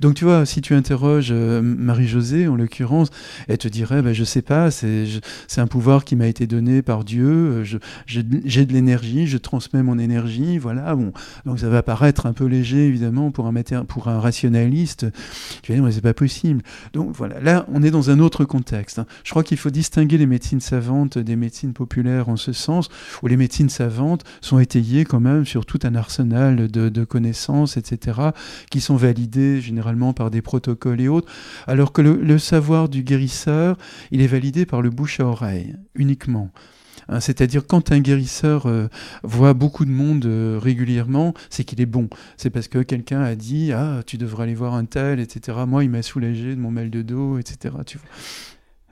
Donc tu vois, si tu interroges euh, Marie-Josée en l'occurrence, elle te dirait, ben, je sais pas, c'est c'est un pouvoir qui m'a été donné par Dieu. Euh, j'ai de l'énergie, je transmets mon énergie. Voilà. Bon, donc ça va paraître un peu léger évidemment pour un pour un rationaliste. Tu vas dire mais c'est pas possible. Donc voilà. Là, on est dans un autre contexte. Hein. Je crois qu'il faut distinguer les médecines savantes des médecines populaires en ce sens, où les médecines savantes sont étayées quand même sur tout un arsenal de, connaissances, etc., qui sont validées généralement par des protocoles et autres, alors que le, le savoir du guérisseur, il est validé par le bouche oreille uniquement. Hein, c'est-à-dire quand un guérisseur euh, voit beaucoup de monde euh, régulièrement, c'est qu'il est bon. C'est parce que quelqu'un a dit ah tu devrais aller voir un tel, etc. Moi il m'a soulagé de mon mal de dos, etc.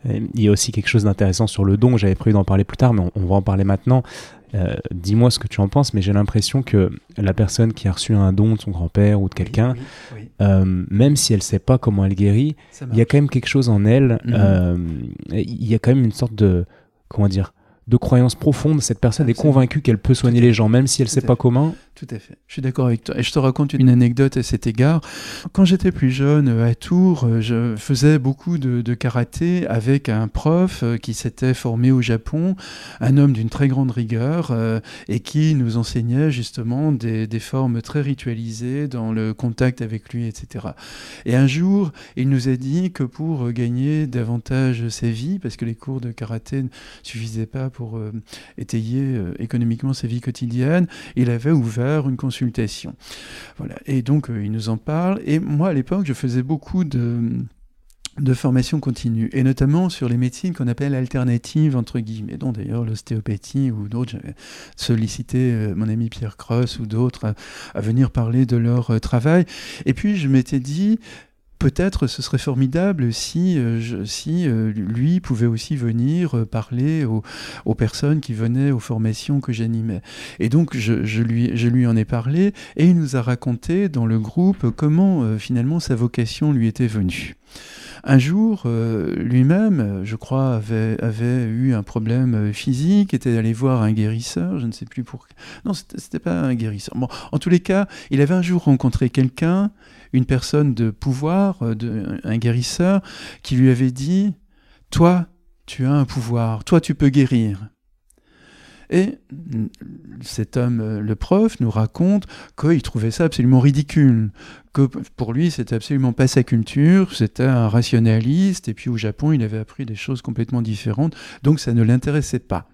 Il y a aussi quelque chose d'intéressant sur le don. J'avais prévu d'en parler plus tard, mais on, va en parler maintenant. Euh, dis-moi ce que tu en penses, mais j'ai l'impression que la personne qui a reçu un don de son grand-père ou de quelqu'un, même si elle ne sait pas comment elle guérit, il y a quand même quelque chose en elle. Mhm. il y a quand même une sorte de comment dire de croyance profonde. Cette personne est convaincue qu'elle peut soigner les gens, même si elle ne sait pas comment. Tout à fait. Je suis d'accord avec toi. Et je te raconte une anecdote à cet égard. Quand j'étais plus jeune à Tours, je faisais beaucoup de, karaté avec un prof euh, qui s'était formé au Japon, un homme d'une très grande rigueur euh, et qui nous enseignait justement des, formes très ritualisées dans le contact avec lui, etc. Et un jour, il nous a dit que pour gagner davantage sa vie, parce que les cours de karaté ne suffisaient pas pour euh, étayer économiquement sa vie quotidienne, il avait ouvert une consultation. Voilà. Et donc, euh, il nous en parle. Et moi, à l'époque, je faisais beaucoup de de formation continue, et notamment sur les médecines qu'on appelle alternatives, entre guillemets, dont d'ailleurs l'ostéopathie ou d'autres. J'avais sollicité euh, mon ami Pierre Cross ou d'autres à, venir parler de leur euh, travail. Et puis je m'étais dit, peut-être ce serait formidable si, euh, si euh, lui pouvait aussi venir euh, parler aux, personnes qui venaient aux formations que j'animais. Et donc je lui en ai parlé et il nous a raconté dans le groupe comment finalement sa vocation lui était venue. Un jour, lui-même, je crois, avait, avait, eu un problème physique, était allé voir un guérisseur, je ne sais plus pour... Non, c'était pas un guérisseur. Bon, en tous les cas, il avait un jour rencontré quelqu'un une personne de pouvoir, euh, de, un guérisseur, qui lui avait dit Toi, tu as un pouvoir, toi, tu peux guérir. Et cet homme, euh, le prof, nous raconte qu'il trouvait ça absolument ridicule, que pour lui, c'était absolument pas sa culture, c'était un rationaliste, et puis au Japon, il avait appris des choses complètement différentes, donc ça ne l'intéressait pas.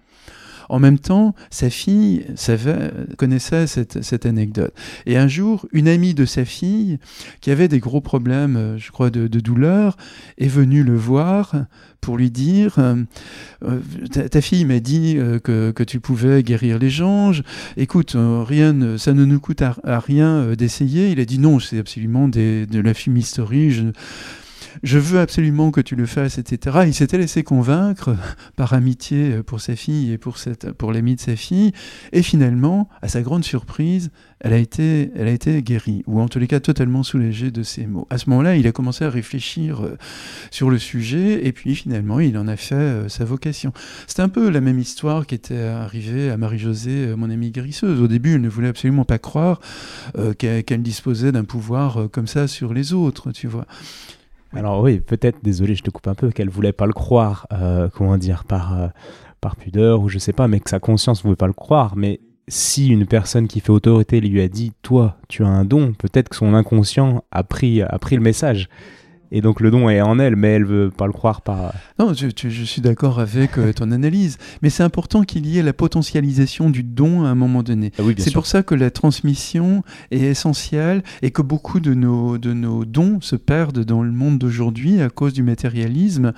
En même temps, sa fille savait, connaissait cette, anecdote. Et un jour, une amie de sa fille, qui avait des gros problèmes, euh, je crois, de, douleur, est venue le voir pour lui dire euh, euh, ta, fille m'a dit que, tu pouvais guérir les gens. Écoute, rien, ça ne nous coûte à, rien d'essayer. Il a dit non, c'est absolument de la fumisterie. Je, je veux absolument que tu le fasses, etc. Il s'était laissé convaincre [laughs] par amitié pour sa fille et pour, cette, pour l'ami de sa fille. Et finalement, à sa grande surprise, elle a été, elle a été guérie, ou en tous les cas totalement soulagée de ces mots. À ce moment-là, il a commencé à réfléchir euh, sur le sujet, et puis finalement, il en a fait euh, sa vocation. C'est un peu la même histoire qui était arrivée à Marie-Josée, euh, mon amie guérisseuse. Au début, elle ne voulait absolument pas croire qu'elle disposait d'un pouvoir comme ça sur les autres, tu vois. Alors oui, peut-être, désolé, je te coupe un peu, qu'elle voulait pas le croire, comment dire, par, par pudeur ou je sais pas, mais que sa conscience voulait pas le croire. Mais si une personne qui fait autorité lui a dit Toi, tu as un don, peut-être que son inconscient a pris, a pris le message. Et donc le don est en elle, mais elle veut pas le croire par. Non, je, suis d'accord avec euh, ton analyse, mais c'est important qu'il y ait la potentialisation du don à un moment donné. Ah c'est pour ça que la transmission est essentielle et que beaucoup de nos, de nos dons se perdent dans le monde d'aujourd'hui à cause du matérialisme.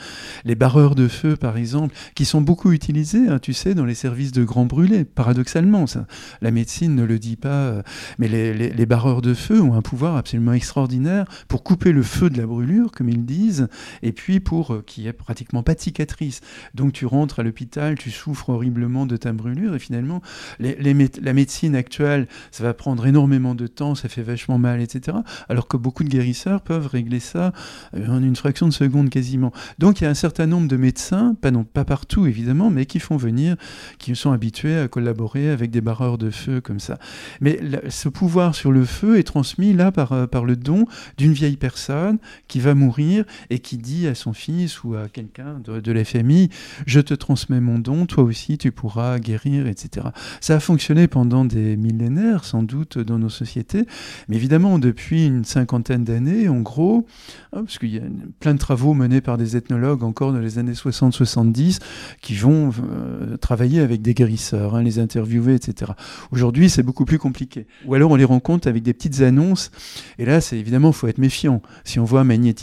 Les barreurs de feu, par exemple, qui sont beaucoup utilisés, hein, tu sais, dans les services de grands brûlés, paradoxalement. Ça. La médecine ne le dit pas, euh, mais les, les barreurs de feu ont un pouvoir absolument extraordinaire pour couper le feu de la brûlure comme ils disent, et puis pour euh, n'y ait pratiquement pas de cicatrice. Donc tu rentres à l'hôpital, tu souffres horriblement de ta brûlure, et finalement, la médecine actuelle, ça va prendre énormément de temps, ça fait vachement mal, etc. Alors que beaucoup de guérisseurs peuvent régler ça euh, en une fraction de seconde quasiment. Donc il y a un certain nombre de médecins, pas, non, pas partout évidemment, mais qui font venir, qui sont habitués à collaborer avec des barreurs de feu comme ça. Mais ce pouvoir sur le feu est transmis là par, euh, par le don d'une vieille personne qui va mourir et qui dit à son fils ou à quelqu'un de, la famille, je te transmets mon don, toi aussi tu pourras guérir, etc. Ça a fonctionné pendant des millénaires sans doute dans nos sociétés, mais évidemment depuis une cinquantaine d'années, en gros, hein, parce qu'il y a plein de travaux menés par des ethnologues encore dans les années 60-70 qui vont euh, travailler avec des guérisseurs, hein, les interviewer, etc. Aujourd'hui, c'est beaucoup plus compliqué. Ou alors on les rencontre avec des petites annonces, et là, c'est évidemment, faut être méfiant. Si on voit magnétiser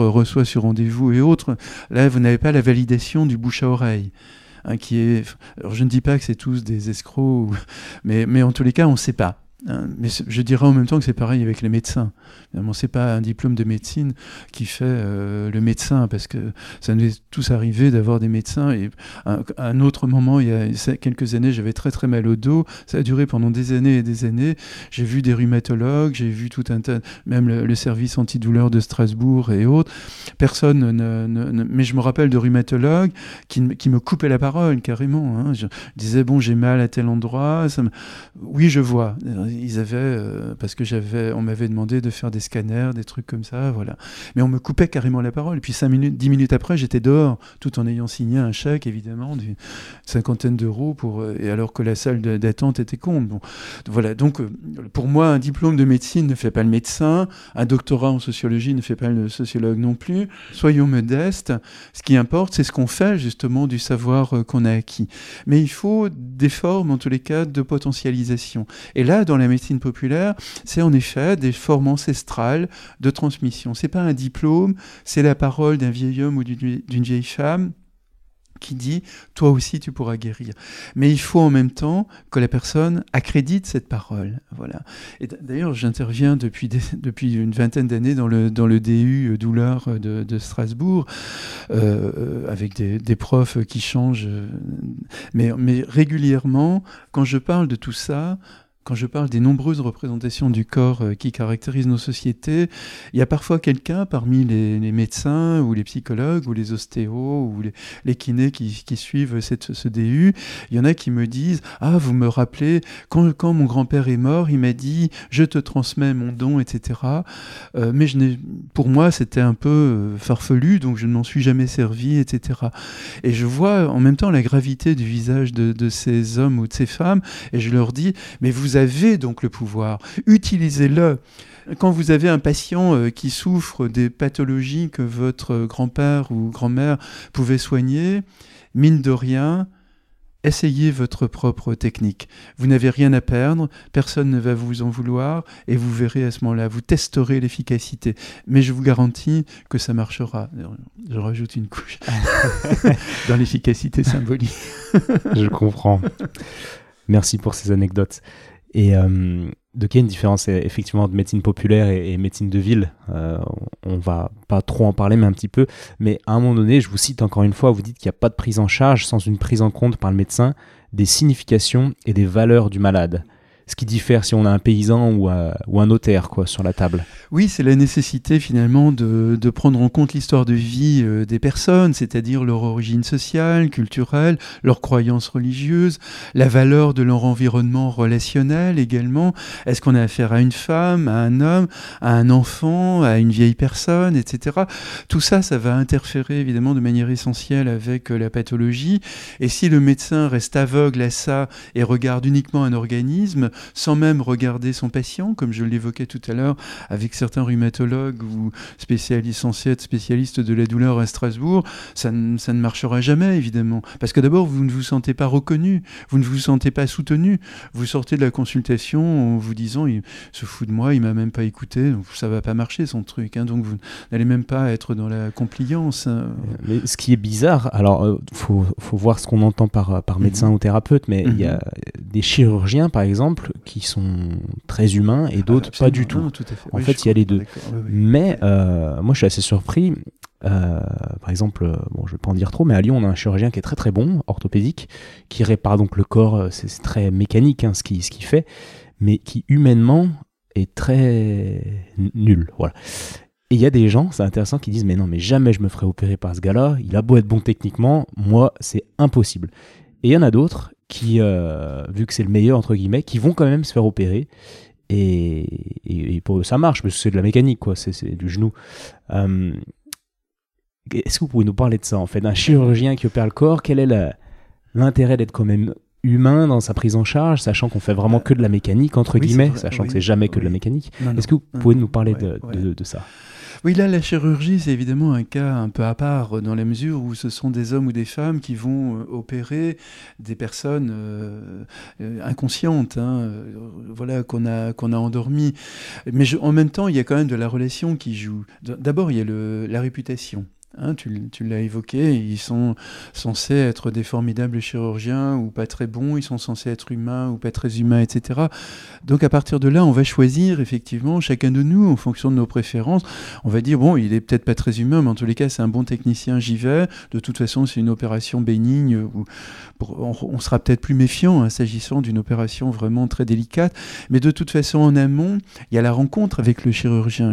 euh, reçoit sur rendez-vous et autres. Là, vous n'avez pas la validation du bouche à oreille. Hein, je ne dis pas que c'est tous des escrocs, [laughs] mais en tous les cas, on ne sait pas. Hein, mais je dirais en même temps que c'est pareil avec les médecins. Ce n'est pas un diplôme de médecine qui fait euh, le médecin, parce que ça nous est tous arrivé d'avoir des médecins. Et à, un autre moment, il y a quelques années, j'avais très très mal au dos. Ça a duré pendant des années et des années. J'ai vu des rhumatologues, j'ai vu tout un tas, même le, service antidouleur de Strasbourg et autres. Personne ne, mais je me rappelle de rhumatologues qui, qui me coupaient la parole carrément. Hein. Je disais bon, j'ai mal à tel endroit. Oui, je vois ils avaient, euh, parce que j'avais, on m'avait demandé de faire des scanners, des trucs comme ça, voilà. Mais on me coupait carrément la parole. Et puis cinq minutes, dix minutes après, j'étais dehors, tout en ayant signé un chèque, évidemment, d'une cinquantaine d'euros pour, euh, et alors que la salle d'attente était comble. Bon, voilà. Donc, euh, pour moi, un diplôme de médecine ne fait pas le médecin, un doctorat en sociologie ne fait pas le sociologue non plus. Soyons modestes. Ce qui importe, c'est ce qu'on fait justement du savoir qu'on a acquis. Mais il faut des formes, en tous les cas, de potentialisation. Et là, dans la médecine populaire, c'est en effet des formes ancestrales de transmission. C'est pas un diplôme, c'est la parole d'un vieil homme ou d'une vieille femme qui dit toi aussi tu pourras guérir. Mais il faut en même temps que la personne accrédite cette parole. Voilà. Et d'ailleurs, j'interviens depuis, [laughs] depuis une vingtaine d'années dans le, dans le DU euh, douleur de, de Strasbourg euh, avec des, des, profs qui changent. Euh, mais, mais régulièrement, quand je parle de tout ça, quand je parle des nombreuses représentations du corps euh, qui caractérisent nos sociétés, il y a parfois quelqu'un parmi les, médecins ou les psychologues ou les ostéos ou les, kinés qui, suivent cette, ce DU, il y en a qui me disent Ah, vous me rappelez, quand, quand mon grand-père est mort, il m'a dit Je te transmets mon don, etc. Euh, mais je pour moi, c'était un peu euh, farfelu, donc je ne m'en suis jamais servi, etc. Et je vois en même temps la gravité du visage de, de ces hommes ou de ces femmes, et je leur dis Mais vous avez donc le pouvoir. Utilisez-le. Quand vous avez un patient euh, qui souffre des pathologies que votre grand-père ou grand-mère pouvait soigner, mine de rien, essayez votre propre technique. Vous n'avez rien à perdre, personne ne va vous en vouloir, et vous verrez à ce moment-là, vous testerez l'efficacité. Mais je vous garantis que ça marchera. Je rajoute une couche [laughs] dans l'efficacité symbolique. je comprends. Merci pour ces anecdotes. Et euh, de quelle une différence effectivement de médecine populaire et, médecine de ville. Euh, on va pas trop en parler, mais un petit peu. Mais à un moment donné, je vous cite encore une fois, vous dites qu'il n'y a pas de prise en charge sans une prise en compte par le médecin des significations et des valeurs du malade ce qui diffère si on a un paysan ou, un, notaire quoi, sur la table. Oui, c'est la nécessité finalement de, de prendre en compte l'histoire de vie euh, des personnes, c'est-à-dire leur origine sociale, culturelle, leurs croyances religieuses, la valeur de leur environnement relationnel également. Est-ce qu'on a affaire à une femme, à un homme, à un enfant, à une vieille personne, etc. Tout ça, ça va interférer évidemment de manière essentielle avec euh, la pathologie. Et si le médecin reste aveugle à ça et regarde uniquement un organisme, sans même regarder son patient, comme je l'évoquais tout à l'heure avec certains rhumatologues ou spécialistes, censés être spécialistes de la douleur à Strasbourg, ça ne, ça ne marchera jamais, évidemment. Parce que d'abord, vous ne vous sentez pas reconnu, vous ne vous sentez pas soutenu. Vous sortez de la consultation en vous disant, il se fout de moi, il m'a même pas écouté, donc ça va pas marcher son truc. Hein, donc vous n'allez même pas être dans la compliance. Hein. Mais ce qui est bizarre, alors il euh, faut, faut, voir ce qu'on entend par, par médecin mhm. ou thérapeute, mais il y a mhm. des chirurgiens, par exemple, qui sont très humains et d'autres pas du tout. En fait, il y a les deux. Mais euh, moi, je suis assez surpris. Euh, par exemple, euh, bon, je vais pas en dire trop, mais à Lyon, on a un chirurgien qui est très très bon, orthopédique, qui répare donc le corps. C'est très mécanique hein, ce qu'il ce qui fait, mais qui humainement est très nul. Voilà. Et il y a des gens, c'est intéressant, qui disent Mais non, mais jamais je me ferai opérer par ce gars-là. Il a beau être bon techniquement, moi, c'est impossible. Et il y en a d'autres qui, euh, vu que c'est le meilleur, entre guillemets, qui vont quand même se faire opérer. Et, et, pour ça marche, parce que c'est de la mécanique, quoi, c'est du genou. Euh, est-ce que vous pouvez nous parler de ça, en fait, d'un chirurgien qui opère le corps? Quel est l'intérêt d'être quand même humain dans sa prise en charge, sachant qu'on fait vraiment que de la mécanique, entre guillemets, sachant que c'est jamais que de la mécanique. Est-ce que vous pouvez nous parler de, de, de ça? Oui, là, la chirurgie, c'est évidemment un cas un peu à part, dans la mesure où ce sont des hommes ou des femmes qui vont euh, opérer des personnes euh, euh, inconscientes, hein, voilà, qu'on a, qu'on a endormies. Mais en même temps, il y a quand même de la relation qui joue. D'abord, il y a le, la réputation. Hein, tu, l'as évoqué, ils sont censés être des formidables chirurgiens ou pas très bons, ils sont censés être humains ou pas très humains, etc. Donc à partir de là, on va choisir effectivement chacun de nous en fonction de nos préférences. On va dire bon, il est peut-être pas très humain, mais en tous les cas, c'est un bon technicien, j'y vais. De toute façon, c'est une opération bénigne. On, sera peut-être plus méfiant hein, s'agissant d'une opération vraiment très délicate, mais de toute façon, en amont, il y a la rencontre avec le chirurgien.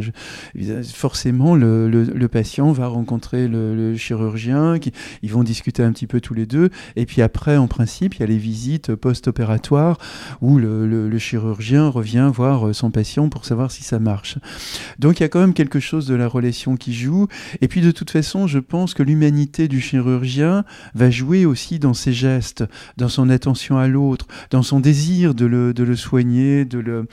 forcément, le patient va rencontrer le, chirurgien, qui, ils vont discuter un petit peu tous les deux, et puis après, en principe, il y a les visites post-opératoires où le, chirurgien revient voir son patient pour savoir si ça marche. Donc il y a quand même quelque chose de la relation qui joue, et puis de toute façon, je pense que l'humanité du chirurgien va jouer aussi dans ses gestes, dans son attention à l'autre, dans son désir de le, de le soigner, de le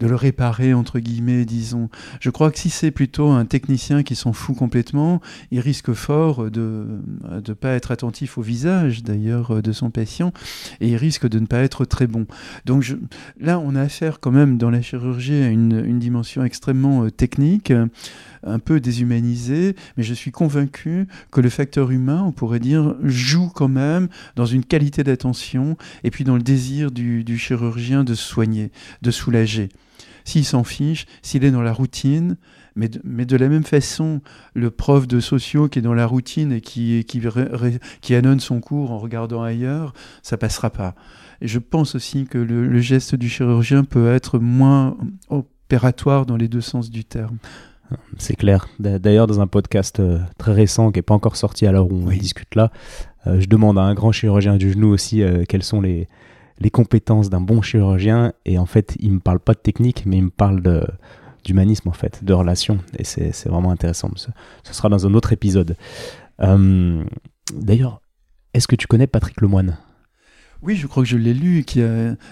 de le réparer, entre guillemets, disons. Je crois que si c'est plutôt un technicien qui s'en fout complètement, il risque fort de ne pas être attentif au visage, d'ailleurs, de son patient, et il risque de ne pas être très bon. Donc là, on a affaire quand même dans la chirurgie à une, une dimension extrêmement euh, technique un peu déshumanisée, mais je suis convaincu que le facteur humain, on pourrait dire, joue quand même dans une qualité d'attention et puis dans le désir du, du chirurgien de soigner, de soulager s'il s'en fiche, s'il est dans la routine, mais de, mais de, la même façon, le prof de sociaux qui est dans la routine et qui, qui, qui annonce son cours en regardant ailleurs, ça passera pas. Et je pense aussi que le, le geste du chirurgien peut être moins opératoire dans les deux sens du terme. C'est clair. D'ailleurs, dans un podcast euh, très récent qui n'est pas encore sorti à l'heure où on discute là, euh, je demande à un grand chirurgien du genou aussi euh, quelles sont les, les compétences d'un bon chirurgien. Et en fait, il me parle pas de technique, mais il me parle d'humanisme, en fait, de relation. Et c'est vraiment intéressant. Ce, ce, sera dans un autre épisode. Euh, d'ailleurs, est-ce que tu connais Patrick Lemoine oui, je crois que je l'ai lu.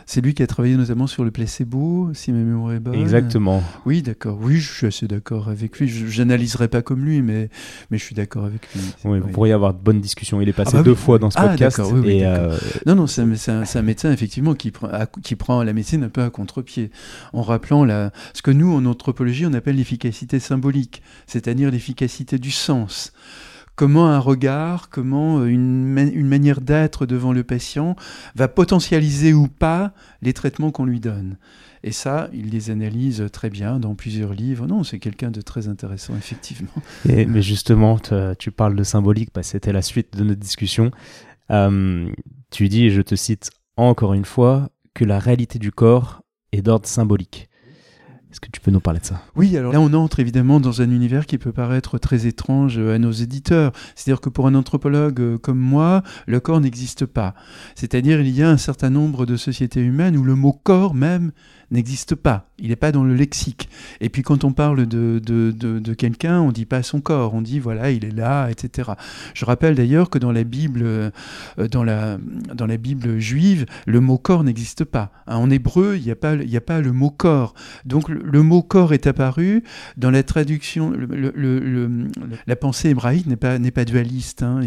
C'est lui qui a travaillé notamment sur le placebo, si ma mémoire est bonne. Exactement. Oui, d'accord. Oui, je suis assez d'accord avec lui. Je n'analyserai pas comme lui, mais, mais je suis d'accord avec lui. Oui, vous pourriez avoir de bonnes discussions. Il est passé ah bah deux fois dans ce ah, podcast. et euh, Non, non, c'est un, un, médecin, effectivement, qui prend, qui prend la médecine un peu à contre-pied, en rappelant la, ce que nous, en anthropologie, on appelle l'efficacité symbolique, c'est-à-dire l'efficacité du sens comment un regard, comment euh, une, manière d'être devant le patient va potentialiser ou pas les traitements qu'on lui donne. Et ça, il les analyse très bien dans plusieurs livres. Non, c'est quelqu'un de très intéressant, [laughs] effectivement. Mais justement, tu parles de symbolique, bah, c'était la suite de notre discussion. Euh, tu dis, et je te cite encore une fois, que la réalité du corps est d'ordre symbolique. Est-ce que tu peux nous parler de ça? Oui, alors là on entre évidemment dans un univers qui peut paraître très étrange à nos éditeurs. C'est-à-dire que pour un anthropologue euh, comme moi, le corps n'existe pas. C'est-à-dire il y a un certain nombre de sociétés humaines où le mot corps même n'existe pas. Il n'est pas dans le lexique. Et puis quand on parle de, de, de, quelqu'un, on dit pas son corps, on dit voilà, il est là, etc. Je rappelle d'ailleurs que dans la Bible, euh, dans la, dans la Bible juive, le mot corps n'existe pas. Hein, en hébreu, il n'y a, pas, a pas le mot corps. Donc le, mot corps est apparu dans la traduction. La pensée hébraïque n'est pas, pas dualiste. Hein,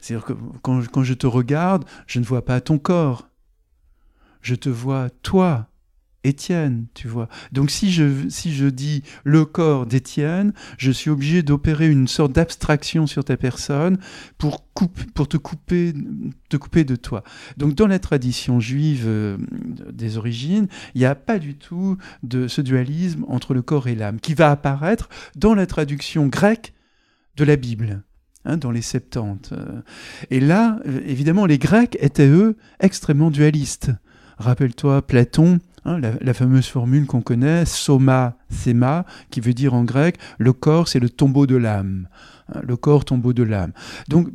C'est-à-dire que quand, quand je te regarde, je ne vois pas ton corps. Je te vois toi. Étienne, tu vois. Donc si je, si je dis le corps d'Étienne, je suis obligé d'opérer une sorte d'abstraction sur ta personne pour, pour te, couper, te couper de toi. Donc dans la tradition juive euh, des origines, il n'y a pas du tout de ce dualisme entre le corps et l'âme, qui va apparaître dans la traduction grecque de la Bible. Hein, dans les Septante. Et là, euh, évidemment, les Grecs étaient, eux, extrêmement dualistes. Rappelle-toi Platon, Hein, la, fameuse formule qu'on connaît, soma, sema, qui veut dire en grec, le corps c'est le tombeau de l'âme. Hein, le corps tombeau de l'âme. Donc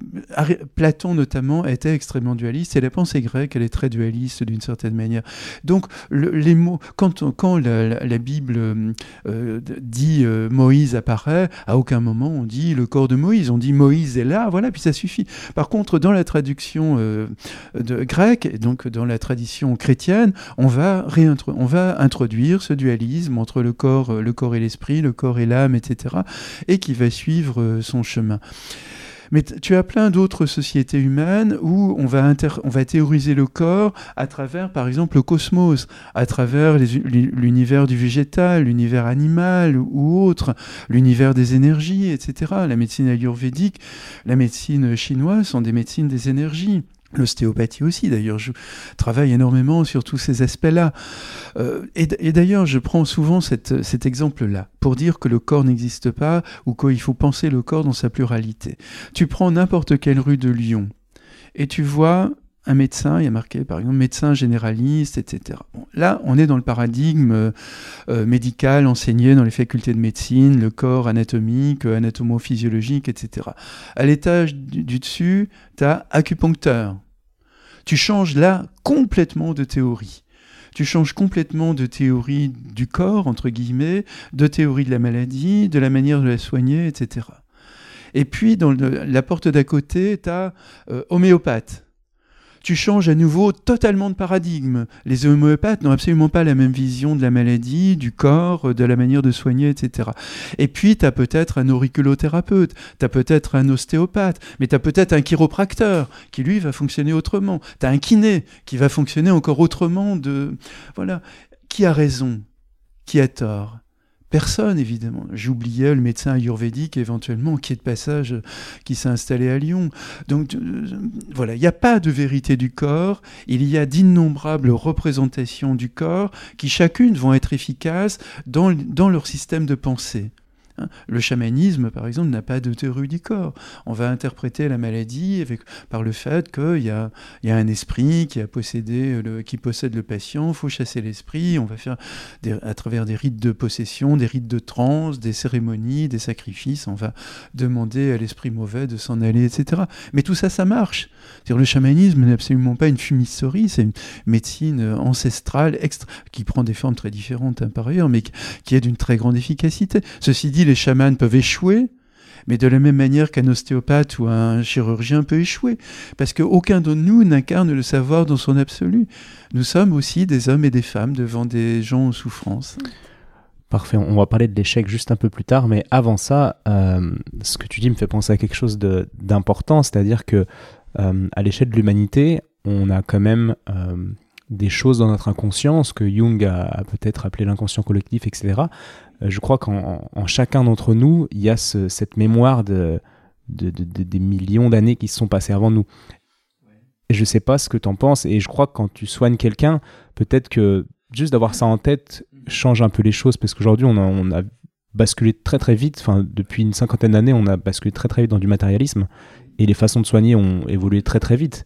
Platon notamment était extrêmement dualiste et la pensée grecque elle est très dualiste d'une certaine manière. Donc les mots quand, quand la, Bible euh, dit euh, Moïse apparaît, à aucun moment on dit le corps de Moïse, on dit Moïse est là, voilà puis ça suffit. Par contre dans la traduction euh, de, grecque, donc dans la tradition chrétienne, on va on va introduire ce dualisme entre le corps, le corps et l'esprit, le corps et l'âme, etc. et qui va suivre son chemin. Mais tu as plein d'autres sociétés humaines où on va, on va théoriser le corps à travers, par exemple, le cosmos, à travers l'univers du végétal, l'univers animal ou autre, l'univers des énergies, etc. La médecine ayurvédique, la médecine chinoise sont des médecines des énergies. L'ostéopathie aussi, d'ailleurs, je travaille énormément sur tous ces aspects-là. Euh, et, d'ailleurs, je prends souvent cet exemple-là pour dire que le corps n'existe pas ou qu'il faut penser le corps dans sa pluralité. Tu prends n'importe quelle rue de Lyon et tu vois un médecin, il y a marqué par exemple médecin généraliste, etc. là, on est dans le paradigme euh, euh, médical enseigné dans les facultés de médecine, le corps anatomique, anatomo-physiologique, etc. À l'étage du, dessus, tu as acupuncteur. Tu changes là complètement de théorie. Tu changes complètement de théorie du corps, entre guillemets, de théorie de la maladie, de la manière de la soigner, etc. Et puis, dans la porte d'à côté, tu as euh, homéopathe tu changes à nouveau totalement de paradigme. Les homéopathes n'ont absolument pas la même vision de la maladie, du corps, de la manière de soigner, etc. Et puis, tu as peut-être un auriculothérapeute, tu as peut-être un ostéopathe, mais tu as peut-être un chiropracteur qui, lui, va fonctionner autrement. Tu as un kiné qui va fonctionner encore autrement. De... Voilà. Qui a raison? Qui a tort? Personne, évidemment. J'oubliais le médecin ayurvédique, éventuellement, qui est de passage, qui s'est installé à Lyon. Donc, euh, voilà, il n'y a pas de vérité du corps. Il y a d'innombrables représentations du corps qui, chacune, vont être efficaces dans, dans leur système de pensée. Hein. Le chamanisme, par exemple, n'a pas de théorie du corps. On va interpréter la maladie avec, par le fait qu'il y a, y a un esprit qui, a possédé qui possède le patient, il faut chasser l'esprit, on va faire à travers des rites de possession, des rites de transe, des cérémonies, des sacrifices, on va demander à l'esprit mauvais de s'en aller, etc. Mais tout ça, ça marche. le chamanisme n'est absolument pas une fumisterie, c'est une médecine ancestrale extra, qui prend des formes très différentes hein, par ailleurs, mais qui est d'une très grande efficacité. Ceci dit, les chamans peuvent échouer, mais de la même manière qu'un ostéopathe ou un chirurgien peut échouer, parce qu'aucun de nous n'incarne le savoir dans son absolu. Nous sommes aussi des hommes et des femmes devant des gens en souffrance. Parfait, on va parler de l'échec juste un peu plus tard, mais avant ça, euh, ce que tu dis me fait penser à quelque chose d'important, c'est-à-dire que euh, à l'échelle de l'humanité, on a quand même euh, des choses dans notre inconscient, ce que Jung a, peut-être appelé l'inconscient collectif, etc. Euh, je crois qu'en chacun d'entre nous, il y a cette mémoire de, des millions d'années qui se sont passées avant nous. Je ne sais pas ce que tu en penses, et je crois que quand tu soignes quelqu'un, peut-être que juste d'avoir ça en tête change un peu les choses parce qu'aujourd'hui, on a, on a basculé très très vite. Enfin, depuis une cinquantaine d'années, on a basculé très très vite dans du matérialisme et les façons de soigner ont évolué très très vite.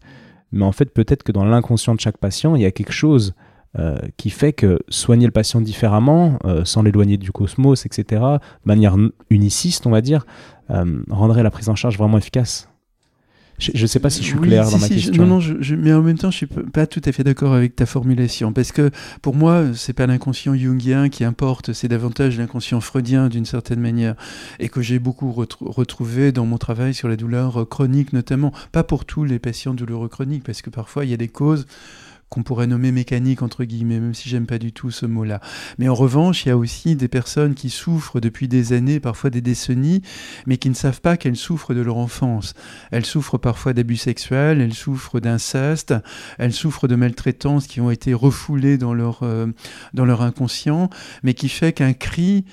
Mais en fait, peut-être que dans l'inconscient de chaque patient, il y a quelque chose euh, qui fait que soigner le patient différemment, euh, sans l'éloigner du cosmos, etc., de manière uniciste, on va dire, euh, rendrait la prise en charge vraiment efficace. Je ne sais pas si je suis clair dans ma question. non, non, je, mais en même temps, je suis pas tout à fait d'accord avec ta formulation, parce que pour moi, c'est pas l'inconscient jungien qui importe, c'est davantage l'inconscient freudien d'une certaine manière, et que j'ai beaucoup retrouvé dans mon travail sur la douleur chronique notamment. Pas pour tous les patients douloureux chroniques, parce que parfois il y a des causes qu'on pourrait nommer mécanique entre guillemets, même si j'aime pas du tout ce mot-là. Mais en revanche, il y a aussi des personnes qui souffrent depuis des années, parfois des décennies, mais qui ne savent pas qu'elles souffrent de leur enfance. Elles souffrent parfois d'abus sexuels, elles souffrent d'inceste, elles souffrent de maltraitance qui ont été refoulées dans leur, euh, dans leur inconscient, mais qui fait qu'un cri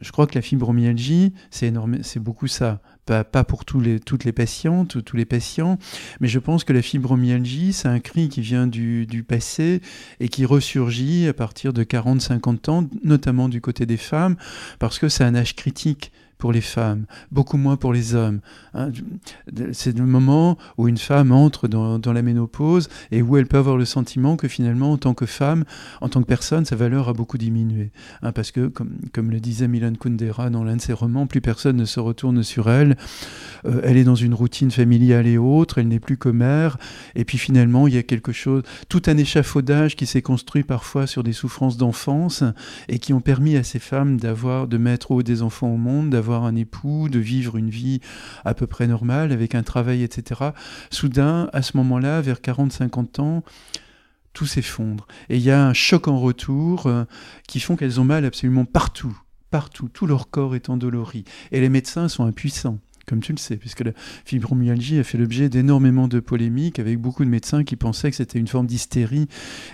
je crois que la fibromyalgie, c'est énorme, c'est beaucoup ça. Pas, pour toutes les patientes, tous les patients, mais je pense que la fibromyalgie, c'est un cri qui vient du, du, passé et qui ressurgit à partir de 40-50 ans, notamment du côté des femmes, parce que c'est un âge critique pour les femmes, beaucoup moins pour les hommes. Hein. C'est le moment où une femme entre dans, la ménopause et où elle peut avoir le sentiment que finalement, en tant que femme, en tant que personne, sa valeur a beaucoup diminué. Hein, parce que, comme, le disait Milan Kundera dans l'un de ses romans, plus personne ne se retourne sur elle. Euh, elle est dans une routine familiale et autre, elle n'est plus que mère. Et puis finalement, il y a quelque chose, tout un échafaudage qui s'est construit parfois sur des souffrances d'enfance et qui ont permis à ces femmes d'avoir, de mettre haut des enfants au monde, un époux, de vivre une vie à peu près normale avec un travail, etc. Soudain, à ce moment-là, vers 40-50 ans, tout s'effondre. Et il y a un choc en retour euh, qui font qu'elles ont mal absolument partout partout, tout leur corps est endolori. Et les médecins sont impuissants comme tu le sais, puisque la fibromyalgie a fait l'objet d'énormément de polémiques avec beaucoup de médecins qui pensaient que c'était une forme d'hystérie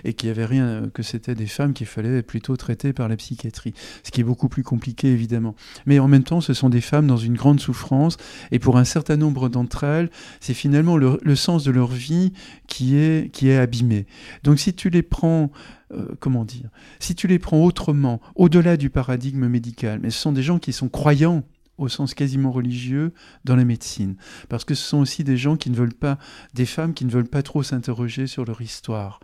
et qu'il n'y avait rien, que c'était des femmes qu'il fallait plutôt traiter par la psychiatrie. Ce qui est beaucoup plus compliqué, évidemment. Mais en même temps, ce sont des femmes dans une grande souffrance et pour un certain nombre d'entre elles, c'est finalement le, sens de leur vie qui est, qui est abîmé. Donc si tu les prends euh, comment dire, si tu les prends autrement, au-delà du paradigme médical, mais ce sont des gens qui sont croyants au sens quasiment religieux dans la médecine. Parce que ce sont aussi des gens qui ne veulent pas, des femmes qui ne veulent pas trop s'interroger sur leur histoire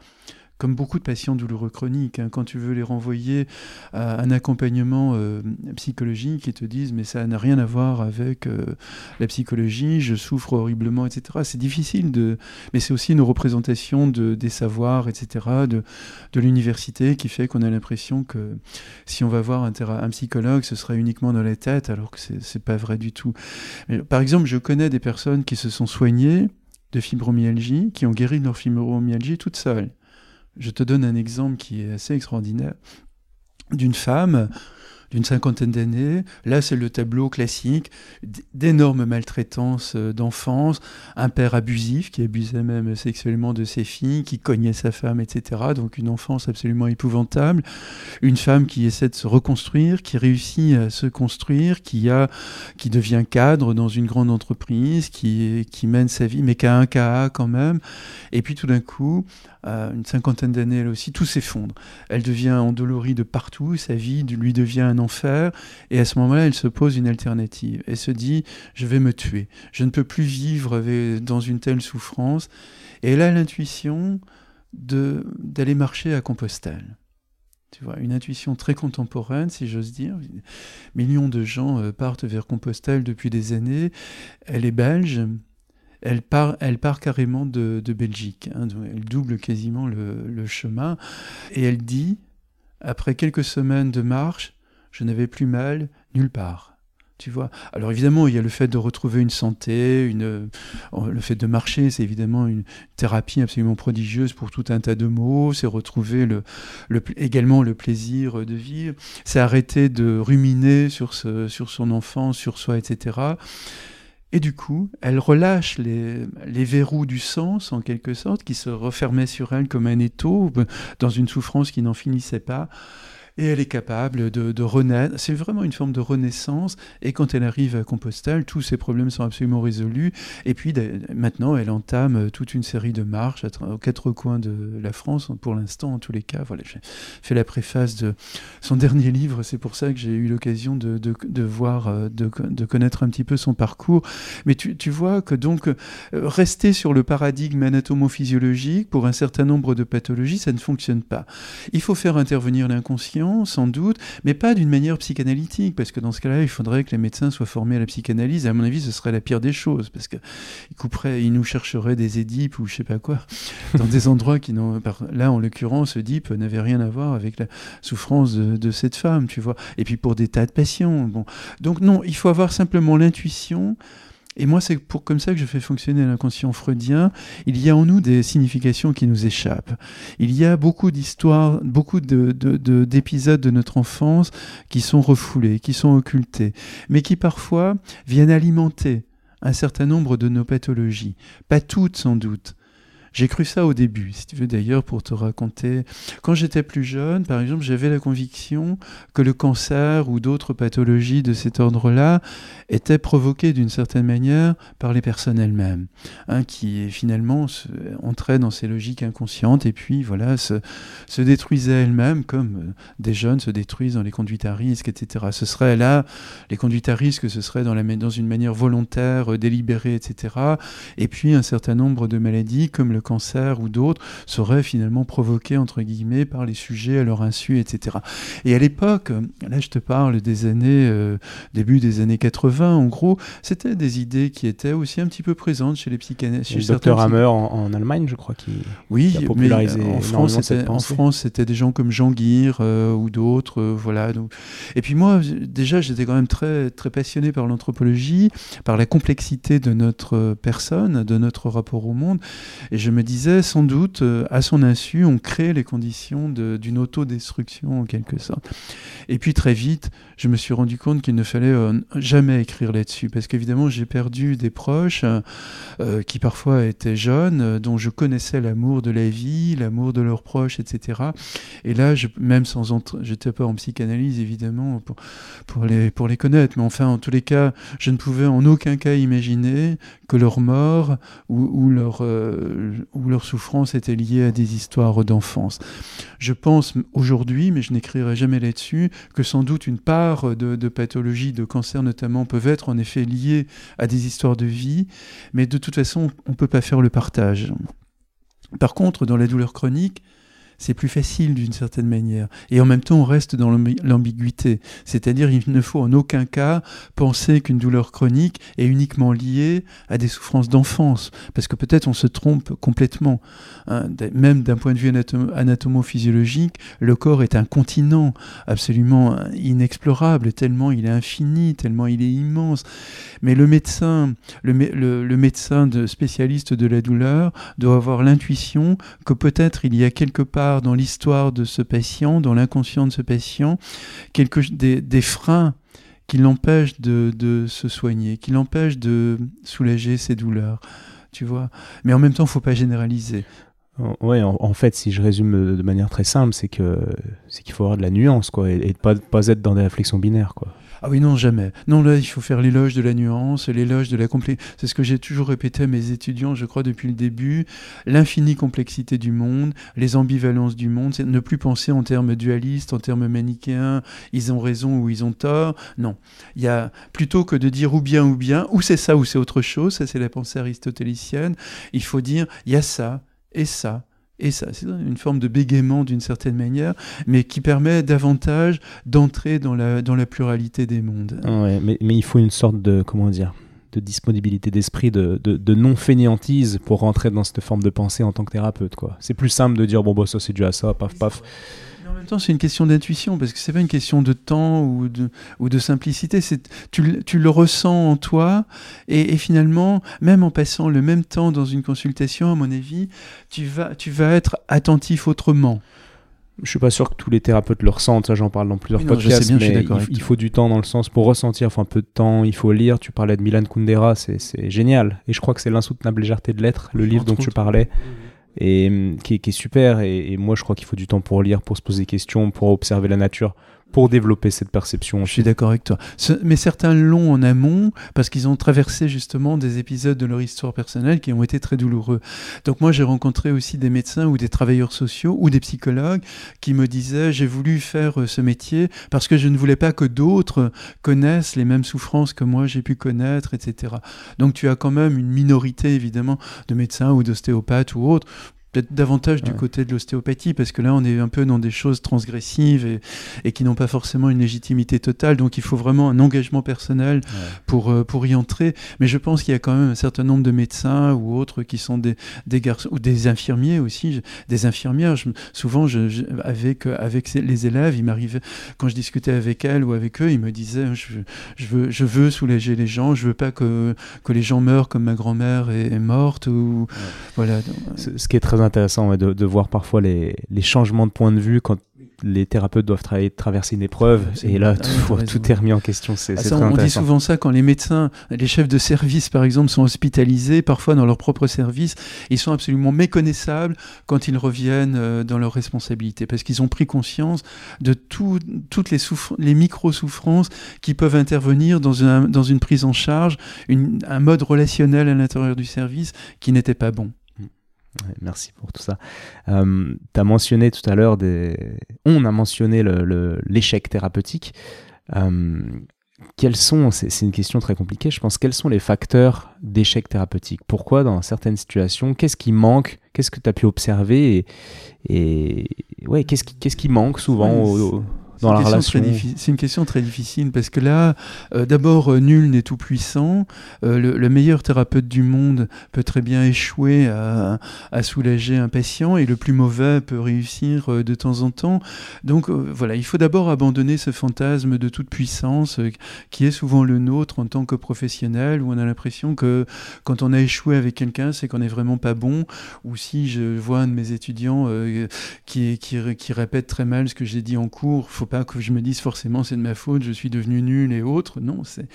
comme beaucoup de patients douloureux chroniques, hein, quand tu veux les renvoyer à un accompagnement euh, psychologique, ils te disent mais ça n'a rien à voir avec euh, la psychologie, je souffre horriblement, etc. C'est difficile de, mais c'est aussi une représentation de, des savoirs, etc. de, de l'université qui fait qu'on a l'impression que si on va voir un, psychologue, ce sera uniquement dans la tête, alors que c'est pas vrai du tout. Par exemple, je connais des personnes qui se sont soignées de fibromyalgie, qui ont guéri de leur fibromyalgie toutes seules. Je te donne un exemple qui est assez extraordinaire d'une femme d'une cinquantaine d'années. Là, c'est le tableau classique d'énormes maltraitances euh, d'enfance, un père abusif qui abusait même sexuellement de ses filles, qui cognait sa femme, etc. Donc une enfance absolument épouvantable. Une femme qui essaie de se reconstruire, qui réussit à se construire, qui, a, qui devient cadre dans une grande entreprise, qui, qui mène sa vie, mais qui a un KA quand même. Et puis tout d'un coup, une cinquantaine d'années elle aussi, tout s'effondre. Elle devient endolorie de partout, sa vie lui devient un enfer, et à ce moment-là, elle se pose une alternative. Elle se dit, je vais me tuer, je ne peux plus vivre dans une telle souffrance, et elle a l'intuition d'aller marcher à Compostelle. Tu vois, une intuition très contemporaine, si j'ose dire. Millions de gens euh, partent vers Compostelle depuis des années. Elle est belge, elle part, elle part carrément de, Belgique. Hein, elle double quasiment le, chemin. Et elle dit, après quelques semaines de marche, je n'avais plus mal nulle part. Tu vois? Alors évidemment, il y a le fait de retrouver une santé, une, le fait de marcher, c'est évidemment une thérapie absolument prodigieuse pour tout un tas de maux. C'est retrouver le, également le plaisir de vivre. C'est arrêter de ruminer sur, son enfance, sur soi, etc. Et du coup, elle relâche les, verrous du sens, en quelque sorte, qui se refermaient sur elle comme un étau, dans une souffrance qui n'en finissait pas. Et elle est capable de, de renaître. C'est vraiment une forme de renaissance. Et quand elle arrive à Compostelle, tous ses problèmes sont absolument résolus. Et puis maintenant, elle entame toute une série de marches aux quatre coins de la France, pour l'instant, en tous les cas. Voilà, j'ai fait la préface de son dernier livre. C'est pour ça que j'ai eu l'occasion de, voir, euh, de, connaître un petit peu son parcours. Mais tu, tu vois que donc, euh, rester sur le paradigme anatomo-physiologique pour un certain nombre de pathologies, ça ne fonctionne pas. Il faut faire intervenir l'inconscient, sans doute, mais pas d'une manière psychanalytique, parce que dans ce cas-là, il faudrait que les médecins soient formés à la psychanalyse. Et à mon avis, ce serait la pire des choses, parce qu'ils ils nous chercheraient des édipes ou je sais pas quoi, [laughs] dans des endroits qui n'ont. Là, en l'occurrence, Oedipe n'avait rien à voir avec la souffrance de, de, cette femme, tu vois. Et puis pour des tas de patients. Bon. Donc, non, il faut avoir simplement l'intuition et moi, c'est pour comme ça que je fais fonctionner l'inconscient freudien. Il y a en nous des significations qui nous échappent. Il y a beaucoup d'histoires, beaucoup d'épisodes de, de, notre enfance qui sont refoulés, qui sont occultés, mais qui parfois viennent alimenter un certain nombre de nos pathologies. Pas toutes sans doute, j'ai cru ça au début, si tu veux d'ailleurs, pour te raconter. Quand j'étais plus jeune, par exemple, j'avais la conviction que le cancer ou d'autres pathologies de cet ordre-là étaient provoquées d'une certaine manière par les personnes elles-mêmes, hein, qui finalement entraient dans ces logiques inconscientes et puis voilà, se, se détruisaient elles-mêmes comme euh, des jeunes se détruisent dans les conduites à risque, etc. Ce serait là, les conduites à risque, ce serait dans, la, dans une manière volontaire, euh, délibérée, etc. Et puis un certain nombre de maladies comme le cancer ou d'autres seraient finalement provoqués entre guillemets par les sujets à leur insu, etc. Et à l'époque, là je te parle des années, euh, début des années 80 en gros, c'était des idées qui étaient aussi un petit peu présentes chez les psychanalystes. Le docteur Hammer en, en, Allemagne, je crois, qui, oui, a popularisé mais en France, c'était, en France, c'était des gens comme Jean Guire euh, ou d'autres, euh, voilà. Donc. Et puis moi, déjà, j'étais quand même très très passionné par l'anthropologie, par la complexité de notre personne, de notre rapport au monde, et je me disais, sans doute, euh, à son insu, on crée les conditions d'une autodestruction en quelque sorte. Et puis très vite, je me suis rendu compte qu'il ne fallait euh, jamais écrire là-dessus, parce qu'évidemment, j'ai perdu des proches euh, qui parfois étaient jeunes, dont je connaissais l'amour de la vie, l'amour de leurs proches, etc. Et là, je, même sans j'étais pas en psychanalyse évidemment pour, les, pour les connaître, mais enfin, en tous les cas, je ne pouvais en aucun cas imaginer que leur mort ou, ou leur, euh, où leur souffrance était liée à des histoires d'enfance. Je pense aujourd'hui, mais je n'écrirai jamais là-dessus, que sans doute une part de, de pathologies, de cancer notamment, peuvent être en effet liées à des histoires de vie, mais de toute façon, on ne peut pas faire le partage. Par contre, dans la douleur chronique, c'est plus facile d'une certaine manière. Et en même temps, on reste dans l'ambiguïté. C'est-à-dire, il ne faut en aucun cas penser qu'une douleur chronique est uniquement liée à des souffrances d'enfance. Parce que peut-être on se trompe complètement. Hein. Même d'un point de vue anatomo-physiologique, le corps est un continent absolument inexplorable, tellement il est infini, tellement il est immense. Mais le médecin, le, médecin de spécialiste de la douleur doit avoir l'intuition que peut-être il y a quelque part dans l'histoire de ce patient, dans l'inconscient de ce patient, quelque, des, freins qui l'empêchent de, de, se soigner, qui l'empêchent de soulager ses douleurs. Tu vois Mais en même temps, il ne faut pas généraliser. Ouais, en, fait, si je résume de manière très simple, c'est que c'est qu'il faut avoir de la nuance, quoi, et, et pas, pas être dans des réflexions binaires, quoi. Ah oui, non, jamais. Non, là, il faut faire l'éloge de la nuance, l'éloge de la complexité. C'est ce que j'ai toujours répété à mes étudiants, je crois, depuis le début. L'infinie complexité du monde, les ambivalences du monde, c'est ne plus penser en termes dualistes, en termes manichéens, ils ont raison ou ils ont tort. Non. Il y a, plutôt que de dire ou bien ou bien, ou c'est ça ou c'est autre chose, ça c'est la pensée aristotélicienne, il faut dire, il y a ça et ça et ça, c'est une forme de bégaiement d'une certaine manière, mais qui permet davantage d'entrer dans la, dans la pluralité des mondes. Ouais, mais, mais il faut une sorte de, comment dire, de disponibilité d'esprit, de, de, de non-fainéantise pour rentrer dans cette forme de pensée en tant que thérapeute. quoi. C'est plus simple de dire, bon, bah, ça c'est dû à ça, paf, paf. En même temps, c'est une question d'intuition, parce que c'est pas une question de temps ou de, ou de simplicité. C'est, tu, tu, le ressens en toi, et, et, finalement, même en passant le même temps dans une consultation, à mon avis, tu vas, tu vas être attentif autrement. Je suis pas sûr que tous les thérapeutes le ressentent, ça j'en parle dans plusieurs non, podcasts, bien, mais il, il, faut du temps dans le sens pour ressentir, faut un peu de temps, il faut lire. Tu parlais de Milan Kundera, c'est génial. Et je crois que c'est l'insoutenable légèreté de l'être, le livre dont tu parlais. Et hum, qui, est super. Et, et moi, je crois qu'il faut du temps pour lire, pour se poser des questions, pour observer la nature pour développer cette perception. Je suis d'accord avec toi. Mais certains l'ont en amont parce qu'ils ont traversé justement des épisodes de leur histoire personnelle qui ont été très douloureux. Donc moi j'ai rencontré aussi des médecins ou des travailleurs sociaux ou des psychologues qui me disaient j'ai voulu faire euh, ce métier parce que je ne voulais pas que d'autres connaissent les mêmes souffrances que moi j'ai pu connaître, etc. Donc tu as quand même une minorité évidemment de médecins ou d'ostéopathes ou autres peut-être davantage du côté de l'ostéopathie, parce que là, on est un peu dans des choses transgressives et, et qui n'ont pas forcément une légitimité totale. Donc, il faut vraiment un engagement personnel pour, euh, pour y entrer. Mais je pense qu'il y a quand même un certain nombre de médecins ou autres qui sont des, des garçons, ou des infirmiers aussi, des infirmières. Je, souvent, je, avec, avec les élèves, il m'arrivait, quand je discutais avec elles ou avec eux, ils me disaient je, je, veux, je veux soulager les gens, je veux pas que, que les gens meurent comme ma grand-mère est, est, morte. Ou, voilà. Ce qui est très intéressant de, de, voir parfois les, les, changements de point de vue quand les thérapeutes doivent traverser une épreuve. Et là tout, tout, est remis en question. C'est, ah, on dit souvent ça quand les médecins, les chefs de service par exemple sont hospitalisés, parfois dans leur propre service, ils sont absolument méconnaissables quand ils reviennent euh, dans leurs responsabilités parce qu'ils ont pris conscience de tout, toutes les, les micro-souffrances qui peuvent intervenir dans, un, dans une prise en charge, une, un mode relationnel à l'intérieur du service qui n'était pas bon merci pour tout ça. Euh, tu as mentionné tout à l'heure des. On a mentionné l'échec le, thérapeutique. Euh, quels sont, c'est une question très compliquée, je pense, quels sont les facteurs d'échec thérapeutique? Pourquoi dans certaines situations Qu'est-ce qui manque? Qu'est-ce que tu as pu observer? Et, et ouais, qu'est-ce qui, manque souvent dans la relation C'est une question très difficile parce que là, euh, d'abord, euh, nul n'est tout puissant. Euh, le, meilleur thérapeute du monde peut très bien échouer à, à, soulager un patient et le plus mauvais peut réussir de temps en temps. Donc voilà, il faut d'abord abandonner ce fantasme de toute puissance qui est souvent le nôtre en tant que professionnel où on a l'impression que quand on a échoué avec quelqu'un, c'est qu'on n'est vraiment pas bon. Ou si je vois un de mes étudiants qui, qui, qui, répète très mal ce que j'ai dit en cours, faut pas que je me dise forcément c'est de ma faute, je suis devenu nul et autres. Non, c'est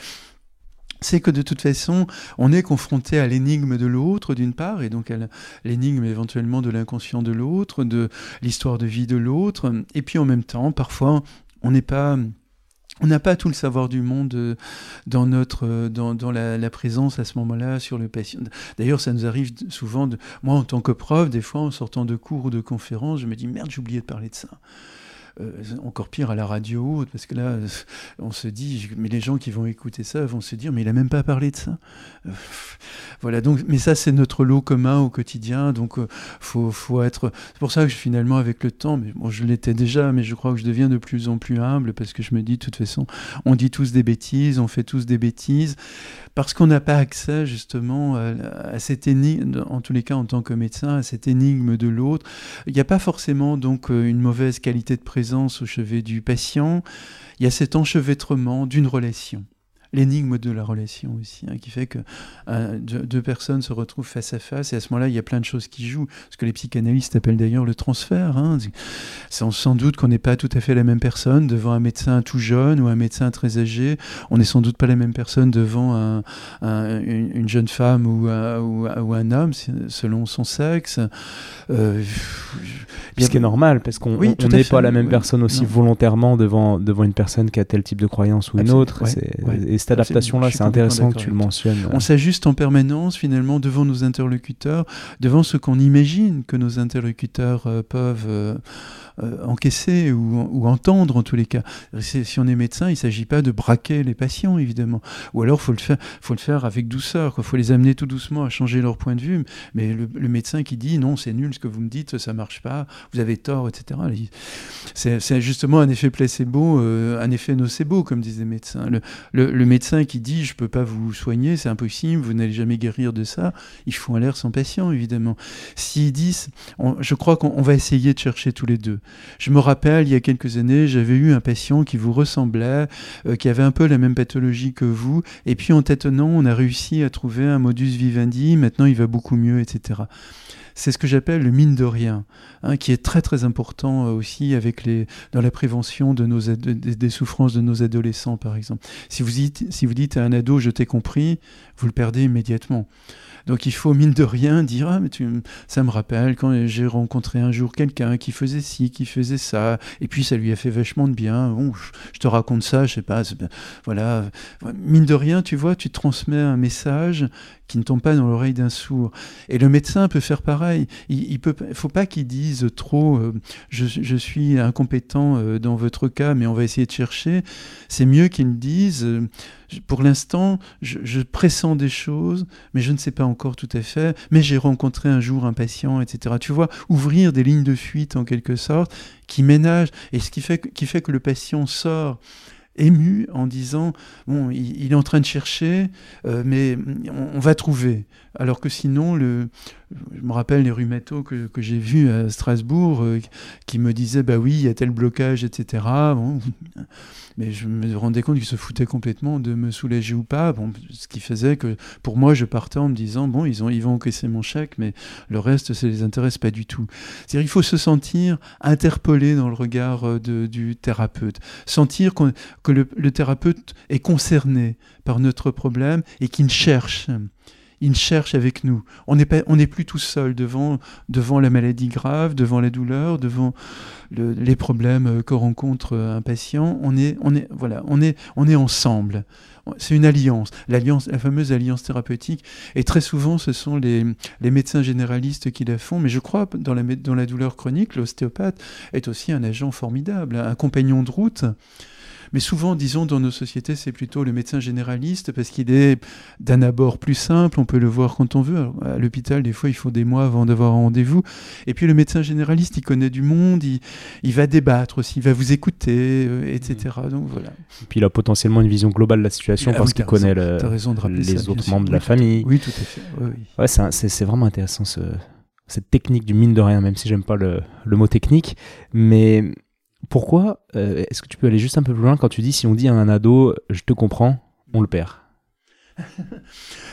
c'est que de toute façon, on est confronté à l'énigme de l'autre, d'une part, et donc à l'énigme éventuellement de l'inconscient de l'autre, de l'histoire de vie de l'autre, et puis en même temps, parfois, on n'est pas... On n'a pas tout le savoir du monde euh, dans, notre, dans, dans la, présence à ce moment-là sur le patient. D'ailleurs, ça nous arrive souvent, moi en tant que prof, des fois en sortant de cours ou de conférences, je me dis merde, j'ai oublié de parler de ça. Euh, encore pire à la radio, parce que là, [laughs] on se dit, mais les gens qui vont écouter ça vont se dire, mais il a même pas parlé de ça. [laughs] Voilà, donc, mais ça, c'est notre lot commun au quotidien, donc euh, faut, être. C'est pour ça que finalement, avec le temps, je l'étais déjà, mais je crois que je deviens de plus en plus humble, parce que je me dis, de toute façon, on dit tous des bêtises, on fait tous des bêtises, parce qu'on n'a pas accès justement à, à, cette énigme, en tous les cas en tant que médecin, à cette énigme de l'autre. Il n'y a pas forcément donc une mauvaise qualité de présence au chevet du patient, il y a cet enchevêtrement d'une relation l'énigme de la relation aussi, hein, qui fait que euh, deux, personnes se retrouvent face à face, et à ce moment-là, il y a plein de choses qui jouent, ce que les psychanalystes appellent d'ailleurs le transfert. Hein. C'est sans doute qu'on n'est pas tout à fait la même personne devant un médecin tout jeune ou un médecin très âgé, on n'est sans doute pas la même personne devant un, une, jeune femme ou, ou, un homme, selon son sexe. Euh, ce qui est normal, parce qu'on n'est pas la même personne aussi volontairement devant, devant une personne qui a tel type de croyance ou une autre cette adaptation-là, c'est intéressant que tu le mentionnes. On s'ajuste en permanence finalement devant nos interlocuteurs, devant ce qu'on imagine que nos interlocuteurs euh, peuvent euh, euh, encaisser ou, entendre en tous les cas. Si on est médecin, il ne s'agit pas de braquer les patients évidemment, ou alors faut le faire, faut le faire avec douceur. Il faut les amener tout doucement à changer leur point de vue. Mais le, médecin qui dit non, c'est nul ce que vous me dites, ça marche pas, vous avez tort, etc. C'est justement un effet placebo, un effet nocebo comme disent les médecins. Le, médecin qui dit je peux pas vous soigner, c'est impossible, vous n'allez jamais guérir de ça, il faut l'air son patient évidemment. S'ils disent, je crois qu'on va essayer de chercher tous les deux. Je me rappelle, il y a quelques années, j'avais eu un patient qui vous ressemblait, euh, qui avait un peu la même pathologie que vous, et puis en tâtonnant, on a réussi à trouver un modus vivendi, maintenant il va beaucoup mieux, etc c'est ce que j'appelle le mine de rien, hein, qui est très très important aussi avec les, dans la prévention des, souffrances de nos adolescents, par exemple. Si vous si vous dites à un ado, je t'ai compris, vous le perdez immédiatement. Donc il faut, mine de rien, dire Ah, mais tu, ça me rappelle quand j'ai rencontré un jour quelqu'un qui faisait ci, qui faisait ça, et puis ça lui a fait vachement de bien. Bon, je te raconte ça, je sais pas. Voilà. Mine de rien, tu vois, tu transmets un message qui ne tombe pas dans l'oreille d'un sourd. Et le médecin peut faire pareil. Il ne faut pas qu'il dise trop euh, je, suis incompétent euh, dans votre cas, mais on va essayer de chercher. C'est mieux qu'il dise euh, pour l'instant, je, pressens des choses, mais je ne sais pas encore tout à fait. Mais j'ai rencontré un jour un patient, etc. Tu vois, ouvrir des lignes de fuite en quelque sorte qui ménagent et ce qui fait, qui fait que le patient sort ému en disant bon il, est en train de chercher mais on, va trouver alors que sinon le je me rappelle les rhumatos que, que j'ai vus à Strasbourg euh, qui me disaient bah oui, il y a tel blocage, etc. mais je me rendais compte qu'ils se foutaient complètement de me soulager ou pas. Bon, ce qui faisait que pour moi, je partais en me disant bon, ils, ont, ils vont encaisser mon chèque, mais le reste, ça les intéresse pas du tout. C'est-à-dire, il faut se sentir interpellé dans le regard euh, du thérapeute, sentir que le, le thérapeute est concerné par notre problème et qu'il cherche il cherche avec nous. On n'est plus tout seul devant, devant la maladie grave, devant la douleur, devant les problèmes euh, que rencontre euh, un patient. On est, on est, voilà, on est, on est ensemble. C'est une alliance, l'alliance, la fameuse alliance thérapeutique. Et très souvent, ce sont les, médecins généralistes qui la font. Mais je crois, dans la, dans la douleur chronique, l'ostéopathe est aussi un agent formidable, un compagnon de route. Mais souvent, disons, dans nos sociétés, c'est plutôt le médecin généraliste parce qu'il est d'un abord plus simple, on peut le voir quand on veut. à l'hôpital, des fois, il faut des mois avant d'avoir un rendez-vous. Et puis le médecin généraliste, il connaît du monde, il, va débattre aussi, il va vous écouter, euh, etc. Mmh. Donc voilà. Et puis il a potentiellement une vision globale de la situation parce qu'il connaît les autres membres de la famille. Oui, tout à fait. Ouais, c'est vraiment intéressant cette technique du mine de rien, même si j'aime pas le, le, mot technique. Mais pourquoi euh, Est-ce que tu peux aller juste un peu plus loin quand tu dis si on dit à un ado je te comprends, on le perd? [laughs]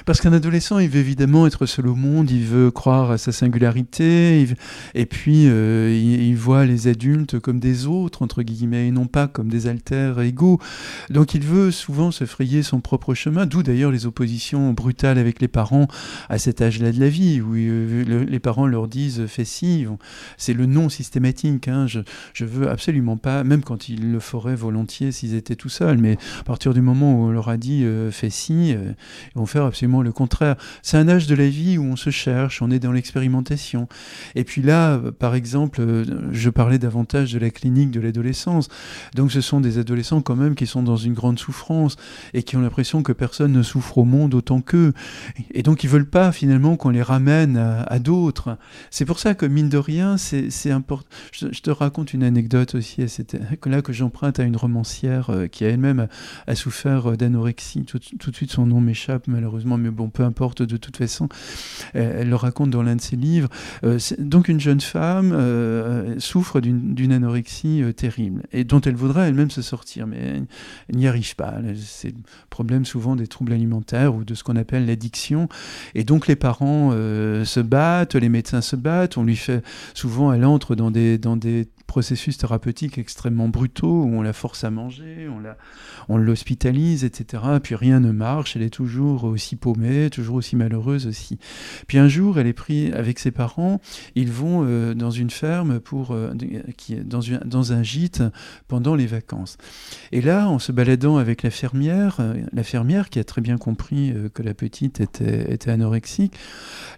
Parce qu'un adolescent, il veut évidemment être seul au monde, il veut croire à sa singularité, et puis euh, il, voit les adultes comme des autres, entre guillemets, et non pas comme des alters égaux. Donc il veut souvent se frayer son propre chemin, d'où d'ailleurs les oppositions brutales avec les parents à cet âge-là de la vie, où euh, les parents leur disent fais ci, c'est le non systématique, hein. je, je veux absolument pas, même quand ils le feraient volontiers s'ils étaient tout seuls, mais à partir du moment où on leur a dit euh, fais ci, ils vont faire absolument le contraire. C'est un âge de la vie où on se cherche, on est dans l'expérimentation. Et puis là, par exemple, je parlais davantage de la clinique de l'adolescence. Donc ce sont des adolescents quand même qui sont dans une grande souffrance et qui ont l'impression que personne ne souffre au monde autant qu'eux. Et donc ils veulent pas finalement qu'on les ramène à, d'autres. C'est pour ça que mine de rien, c'est important. Je, te raconte une anecdote aussi. C'était là que j'emprunte à une romancière euh, qui elle-même a, souffert d'anorexie. Tout, tout de suite son nom m'échappe malheureusement, mais bon, peu importe, de toute façon, elle, le raconte dans l'un de ses livres. Euh, donc une jeune femme euh, souffre d'une anorexie euh, terrible, et dont elle voudrait elle-même se sortir, mais elle, n'y arrive pas. C'est le problème souvent des troubles alimentaires ou de ce qu'on appelle l'addiction. Et donc les parents se battent, les médecins se battent, on lui fait souvent, elle entre dans des, dans des processus thérapeutiques extrêmement brutaux où on la force à manger, on la, on l'hospitalise, etc. Puis rien ne marche, elle est toujours aussi paumée, toujours aussi malheureuse aussi. Puis un jour, elle est prise avec ses parents, ils vont euh, dans une ferme pour, euh, qui, dans, une, dans un gîte pendant les vacances. Et là, en se baladant avec la fermière, euh, la fermière qui a très bien compris que la petite était, était anorexique,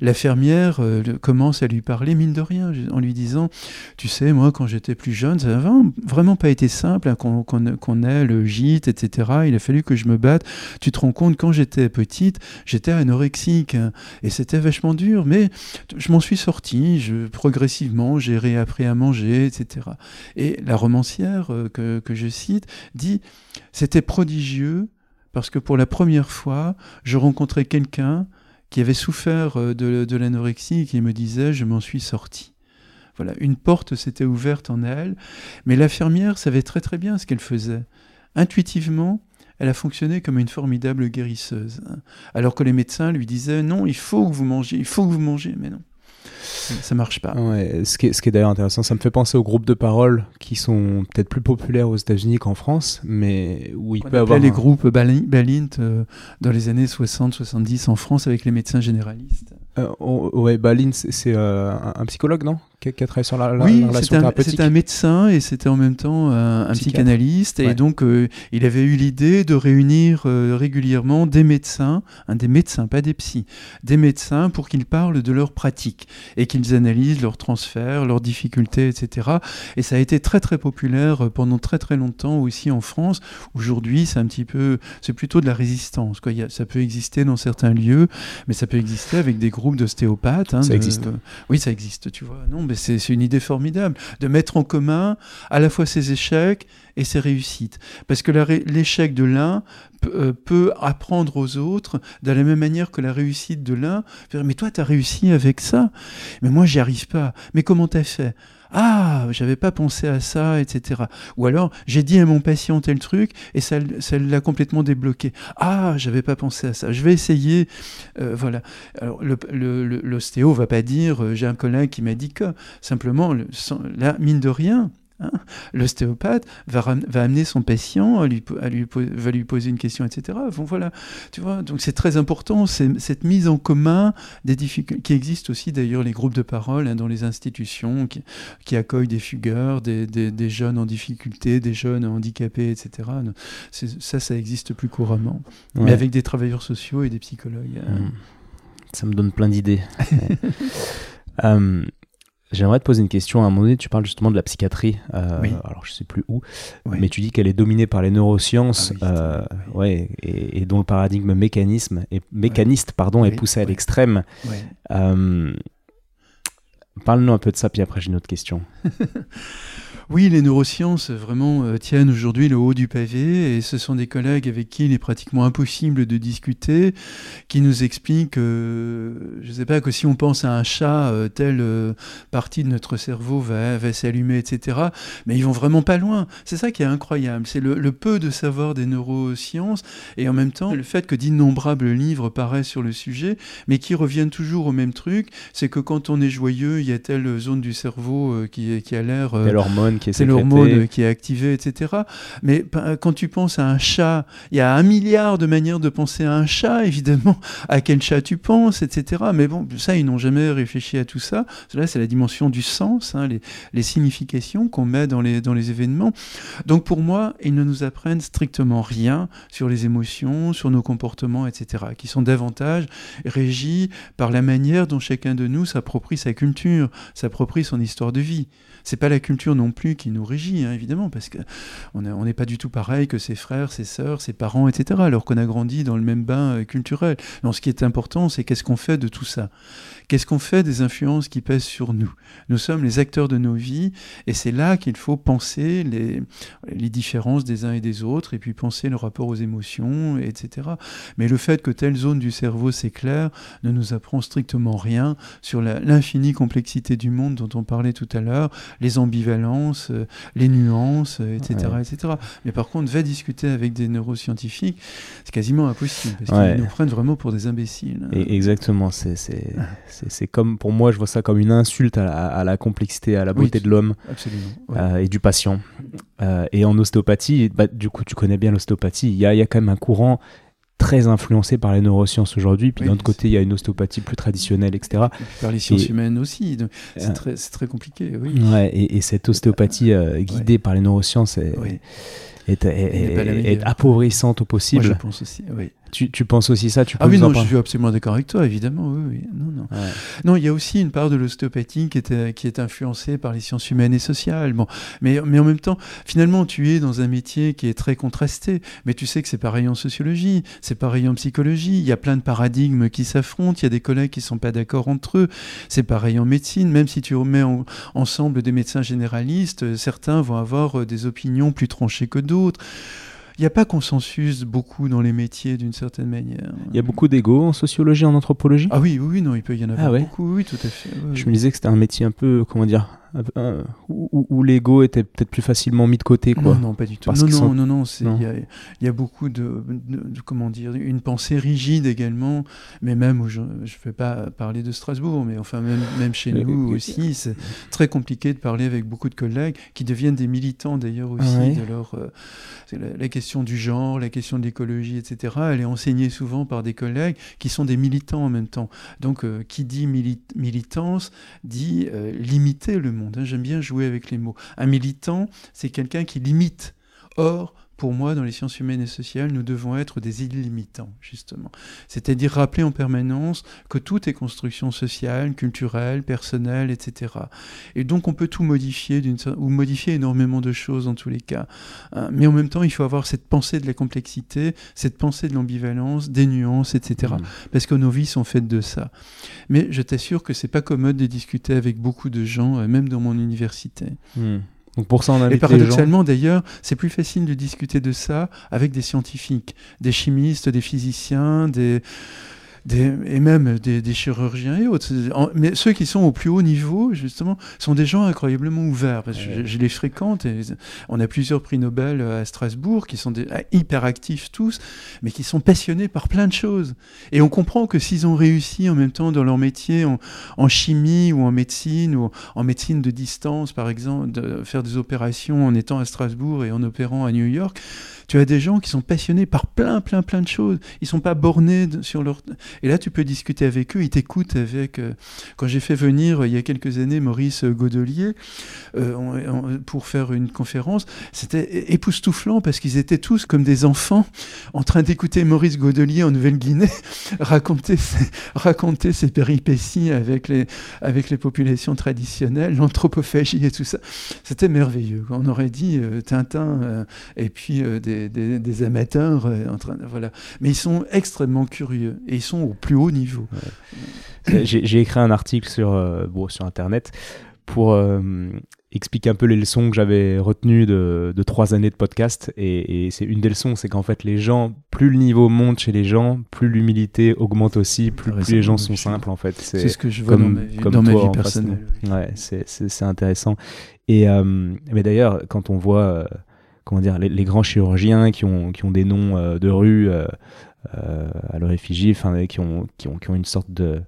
la fermière commence à lui parler, mine de rien, en lui disant, tu sais, moi, quand j'ai plus jeune, ça n'a vraiment pas été simple hein, qu'on ait le gîte, etc. Il a fallu que je me batte. Tu te rends compte, quand j'étais petite, j'étais anorexique hein, et c'était vachement dur, mais je m'en suis sorti. Je, progressivement, j'ai réappris à manger, etc. Et la romancière euh, que, que je cite dit C'était prodigieux parce que pour la première fois, je rencontrais quelqu'un qui avait souffert euh, de, de l'anorexie et qui me disait Je m'en suis sorti. Voilà, une porte s'était ouverte en elle, mais l'infirmière savait très très bien ce qu'elle faisait. Intuitivement, elle a fonctionné comme une formidable guérisseuse, hein. alors que les médecins lui disaient non, il faut que vous mangez, il faut que vous mangez, mais non. ça marche pas. Ouais, ce qui est, ce qui est d'ailleurs intéressant, ça me fait penser aux groupes de parole qui sont peut-être plus populaires aux États-Unis qu'en France, mais où il On peut avoir. les un- groupes Bali- Balint euh, dans les années 60-70 en France avec les médecins généralistes. Euh, ouais, Balin, c'est euh, un, psychologue, non? Qui, qui a travaillé sur la, la- oui, la relation c'était un, thérapeutique. c'était un médecin et c'était en même temps un, un psychanalyste. Et donc, euh, il avait eu l'idée de réunir euh, régulièrement des médecins, hein, des médecins, pas des psys, des médecins pour qu'ils parlent de leur pratique et qu'ils analysent leurs transferts, leurs difficultés, etc. Et ça a été très très populaire euh, pendant très très longtemps aussi en France. Aujourd'hui, c'est un petit peu, c'est plutôt de la résistance. Quoi. A- ça peut exister dans certains lieux, mais ça peut exister avec des groupes d'ostéopathes. hein, Ça de- existe. oui, ça existe, tu vois. Non, mais c'est une idée formidable de mettre en commun à la fois ses échecs et ses réussites. Parce que l'échec de l'un peut, euh, peut apprendre aux autres de la même manière que la réussite de l'un. Mais toi, tu as réussi avec ça. Mais moi, j'y arrive pas. Mais comment t'as fait? Ah, j'avais pas pensé à ça, etc. Ou alors, j'ai dit à mon patient tel truc et ça l'a complètement débloqué. Ah, j'avais pas pensé à ça. Je vais essayer. Euh, voilà. Alors, le- le- le- l'ostéo va pas dire euh, j'ai un collègue qui m'a dit que. Simplement, le- là, mine de rien, hein, l'ostéopathe va, amener son patient, à lui, po- à lui po- va lui poser une question, etc. Bon, voilà. Tu vois, donc c'est très important, cette mise en commun des difficultés, qui existe aussi d'ailleurs les groupes de parole hein, dans les institutions qui, qui accueillent des fugueurs, des, des- des jeunes en difficulté, des jeunes handicapés, etc. Ça, ça existe plus couramment. Mais avec des travailleurs sociaux et des psychologues. hein. Mm. Ça me donne plein d'idées. [laughs] Euh, J'aimerais te poser une question. À un moment donné, tu parles justement de la psychiatrie. euh, Oui. Alors, je sais plus où, mais tu dis qu'elle est dominée par les neurosciences, Ah oui, euh, ouais, et, et dont le paradigme mécanisme et mécaniste, pardon, est poussé à l'extrême. Euh, Parle-nous un peu de ça, puis après j'ai une autre question. [laughs] Oui, les neurosciences vraiment euh, tiennent aujourd'hui le haut du pavé et ce sont des collègues avec qui il est pratiquement impossible de discuter, qui nous expliquent, euh, je ne sais pas, que si on pense à un chat, euh, telle euh, partie de notre cerveau va, va s'allumer, etc. Mais ils vont vraiment pas loin. C'est ça qui est incroyable. C'est le, peu de savoir des neurosciences et en même temps le fait que d'innombrables livres paraissent sur le sujet, mais qui reviennent toujours au même truc, c'est que quand on est joyeux, il y a telle zone du cerveau qui, qui a l'air... l'hormone qui est c'est l'hormone qui est activée, etc. Mais pa- quand tu penses à un chat, il y a un milliard de manières de penser à un chat, évidemment, à quel chat tu penses, etc. Mais bon, ça, ils n'ont jamais réfléchi à tout ça. Là, c'est la dimension du sens, hein, les, les significations qu'on met dans les, dans les événements. Donc pour moi, ils ne nous apprennent strictement rien sur les émotions, sur nos comportements, etc., qui sont davantage régis par la manière dont chacun de nous s'approprie sa culture, s'approprie son histoire de vie. C'est pas la culture non plus qui nous régit, hein, évidemment, parce que on a- on n'est pas du tout pareil que ses frères, ses sœurs, ses parents, etc., alors qu'on a grandi dans le même bain euh, culturel. Non, ce qui est important, c'est qu'est-ce qu'on fait de tout ça? Qu'est-ce qu'on fait des influences qui pèsent sur nous? Nous sommes les acteurs de nos vies, et c'est là qu'il faut penser les, les différences des uns et des autres, et puis penser le rapport aux émotions, etc. Mais le fait que telle zone du cerveau s'éclaire ne nous apprend strictement rien sur l'infinie complexité du monde dont on parlait tout à l'heure, les ambivalences, euh, les nuances, euh, etc., Ouais. etc. Mais par contre, va discuter avec des neuroscientifiques, c'est quasiment impossible, parce Ouais. qu'ils nous prennent vraiment pour des imbéciles. Et exactement, c'est c'est- comme pour moi, je vois ça comme une insulte à la, à la complexité, à la beauté de l'homme ouais. euh, et du patient. Euh, et en ostéopathie, bah, du coup, tu connais bien l'ostéopathie. Il y a, il y a quand même un courant très influencé par les neurosciences aujourd'hui. Puis Oui, d'un autre côté, il y a une ostéopathie plus traditionnelle, etc. Par les sciences Et- humaines aussi, c'est Euh, très, très compliqué, oui. Ouais, et, et cette ostéopathie euh, guidée par les neurosciences est, Oui. est, est- appauvrissante au Moi, possible. je pense aussi, oui. Tu, tu penses aussi ça tu peux Ah oui, non, je suis absolument d'accord avec toi, évidemment, oui, oui. Non, non. Ouais. Non, il y a aussi une part de l'ostéopathie qui est, euh, qui est influencée par les sciences humaines et sociales. Bon, mais, mais en même temps, finalement, tu es dans un métier qui est très contrasté, mais tu sais que c'est pareil en sociologie, c'est pareil en psychologie, il y a plein de paradigmes qui s'affrontent, il y a des collègues qui ne sont pas d'accord entre eux, c'est pareil en médecine, même si tu remets en- ensemble des médecins généralistes, euh, certains vont avoir euh, des opinions plus tranchées que d'autres. Il n'y a pas consensus beaucoup dans les métiers d'une certaine manière. Il y a beaucoup d'ego en sociologie, en anthropologie? Ah oui, oui, oui, non, il peut y en avoir Ah ouais? beaucoup, oui, tout à fait. oui, Je oui. me disais que c'était un métier un peu, comment dire, où, l'ego était peut-être plus facilement mis de côté quoi. Non, non, pas du tout. non, non, non, non, il y, a beaucoup de, comment dire, une pensée rigide également, mais même où je ne vais pas parler de Strasbourg, mais enfin même, même chez nous aussi, c'est très compliqué de parler avec beaucoup de collègues qui deviennent des militants d'ailleurs aussi de leur euh, la, question du genre, la question de l'écologie, etc. Elle est enseignée souvent par des collègues qui sont des militants en même temps. Donc euh, qui dit militance dit euh, limiter le monde. Hein. J'aime bien jouer avec les mots. Un militant, c'est quelqu'un qui limite. Or, pour moi, dans les sciences humaines et sociales, nous devons être des illimitants, justement. C'est-à-dire rappeler en permanence que tout est construction sociale, culturelle, personnelle, etc. Et donc on peut tout modifier, ou modifier énormément de choses dans tous les cas. Hein. Mais en même temps, il faut avoir cette pensée de la complexité, cette pensée de l'ambivalence, des nuances, etc. Mmh. Parce que nos vies sont faites de ça. Mais je t'assure que c'est pas commode de discuter avec beaucoup de gens, euh, même dans mon université. Mmh. Donc pour ça, on Et paradoxalement, d'ailleurs, c'est plus facile de discuter de ça avec des scientifiques, des chimistes, des physiciens, des et même des, chirurgiens et autres. mais ceux qui sont au plus haut niveau, justement, sont des gens incroyablement ouverts. Parce que je, les fréquente. Et on a plusieurs prix Nobel à Strasbourg qui sont des, ah, hyper actifs tous, mais qui sont passionnés par plein de choses. Et on comprend que s'ils ont réussi en même temps dans leur métier, en, chimie ou en médecine, ou en médecine de distance, par exemple, de faire des opérations en étant à Strasbourg et en opérant à New York, tu as des gens qui sont passionnés par plein, plein, plein de choses. Ils sont pas bornés sur leur. Et là, tu peux discuter avec eux. Ils t'écoutent avec. Euh, quand j'ai fait venir euh, il y a quelques années Maurice Godelier euh, pour faire une conférence, c'était époustouflant parce qu'ils étaient tous comme des enfants en train d'écouter Maurice Godelier en Nouvelle-Guinée [laughs] raconter ses, raconter ses péripéties avec les avec les populations traditionnelles, l'anthropophagie et tout ça. C'était merveilleux. On aurait dit Tintin et puis des des, amateurs euh, en train voilà. Mais ils sont extrêmement curieux et ils sont au plus haut niveau. J'ai écrit un article sur, euh, bon, sur Internet pour euh, expliquer un peu les leçons que j'avais retenues de, de, trois années de podcast. Et, c'est une des leçons, c'est qu'en fait, les gens, plus le niveau monte chez les gens, plus l'humilité augmente aussi, plus, les gens sont simples, en fait. C'est ce que je vois comme, dans ma vie, personnelle. Ouais, c'est intéressant. Et mais d'ailleurs, quand on voit comment dire, les, grands chirurgiens qui ont, qui ont des noms euh, de rue euh, euh, à leur effigie, enfin, qui ont, qui, ont, qui ont une sorte de,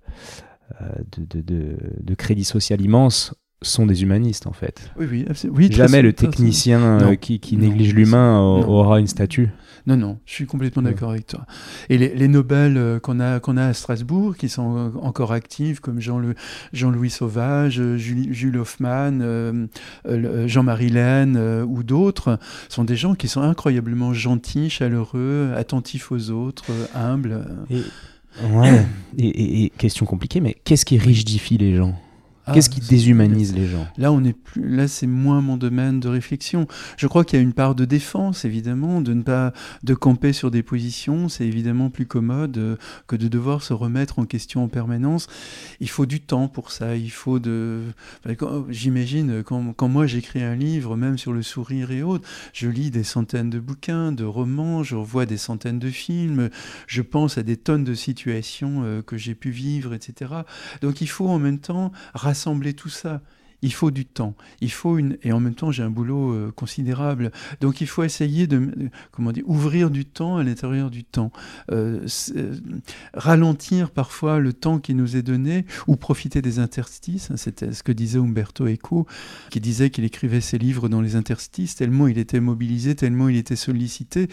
de, de, de, crédit social immense sont des humanistes en fait. Oui, oui, oui Jamais le technicien qui, qui néglige l'humain aura une statue. Non, non, je suis complètement d'accord avec toi. Et les, les Nobel euh, qu'on a, qu'on a à Strasbourg, qui sont encore actifs, comme Jean-Louis Jean Sauvage, euh, Jules, Hoffman, euh, Jean-Marie Laine ou d'autres, sont des gens qui sont incroyablement gentils, chaleureux, attentifs aux autres, humbles. Et, ouais. et, et question compliquée, mais qu'est-ce qui rigidifie les gens? Ah, Qu'est-ce qui déshumanise les gens? Là, on est plus, là, c'est moins mon domaine de réflexion. Je crois qu'il y a une part de défense, évidemment, de ne pas de camper sur des positions, c'est évidemment plus commode euh, que de devoir se remettre en question en permanence. Il faut du temps pour ça. Il faut de, j'imagine, quand, quand, moi j'écris un livre, même sur le sourire et autres, je lis des centaines de bouquins, de romans, je revois des centaines de films, je pense à des tonnes de situations euh, que j'ai pu vivre, etc. Donc, il faut en même temps rassembler tout ça. Il faut du temps. Il faut une et en même temps j'ai un boulot euh, considérable. Donc il faut essayer de comment dire ouvrir du temps à l'intérieur du temps, euh, euh, ralentir parfois le temps qui nous est donné ou profiter des interstices. Hein, c'était ce que disait Umberto Eco, qui disait qu'il écrivait ses livres dans les interstices tellement il était mobilisé, tellement il était sollicité.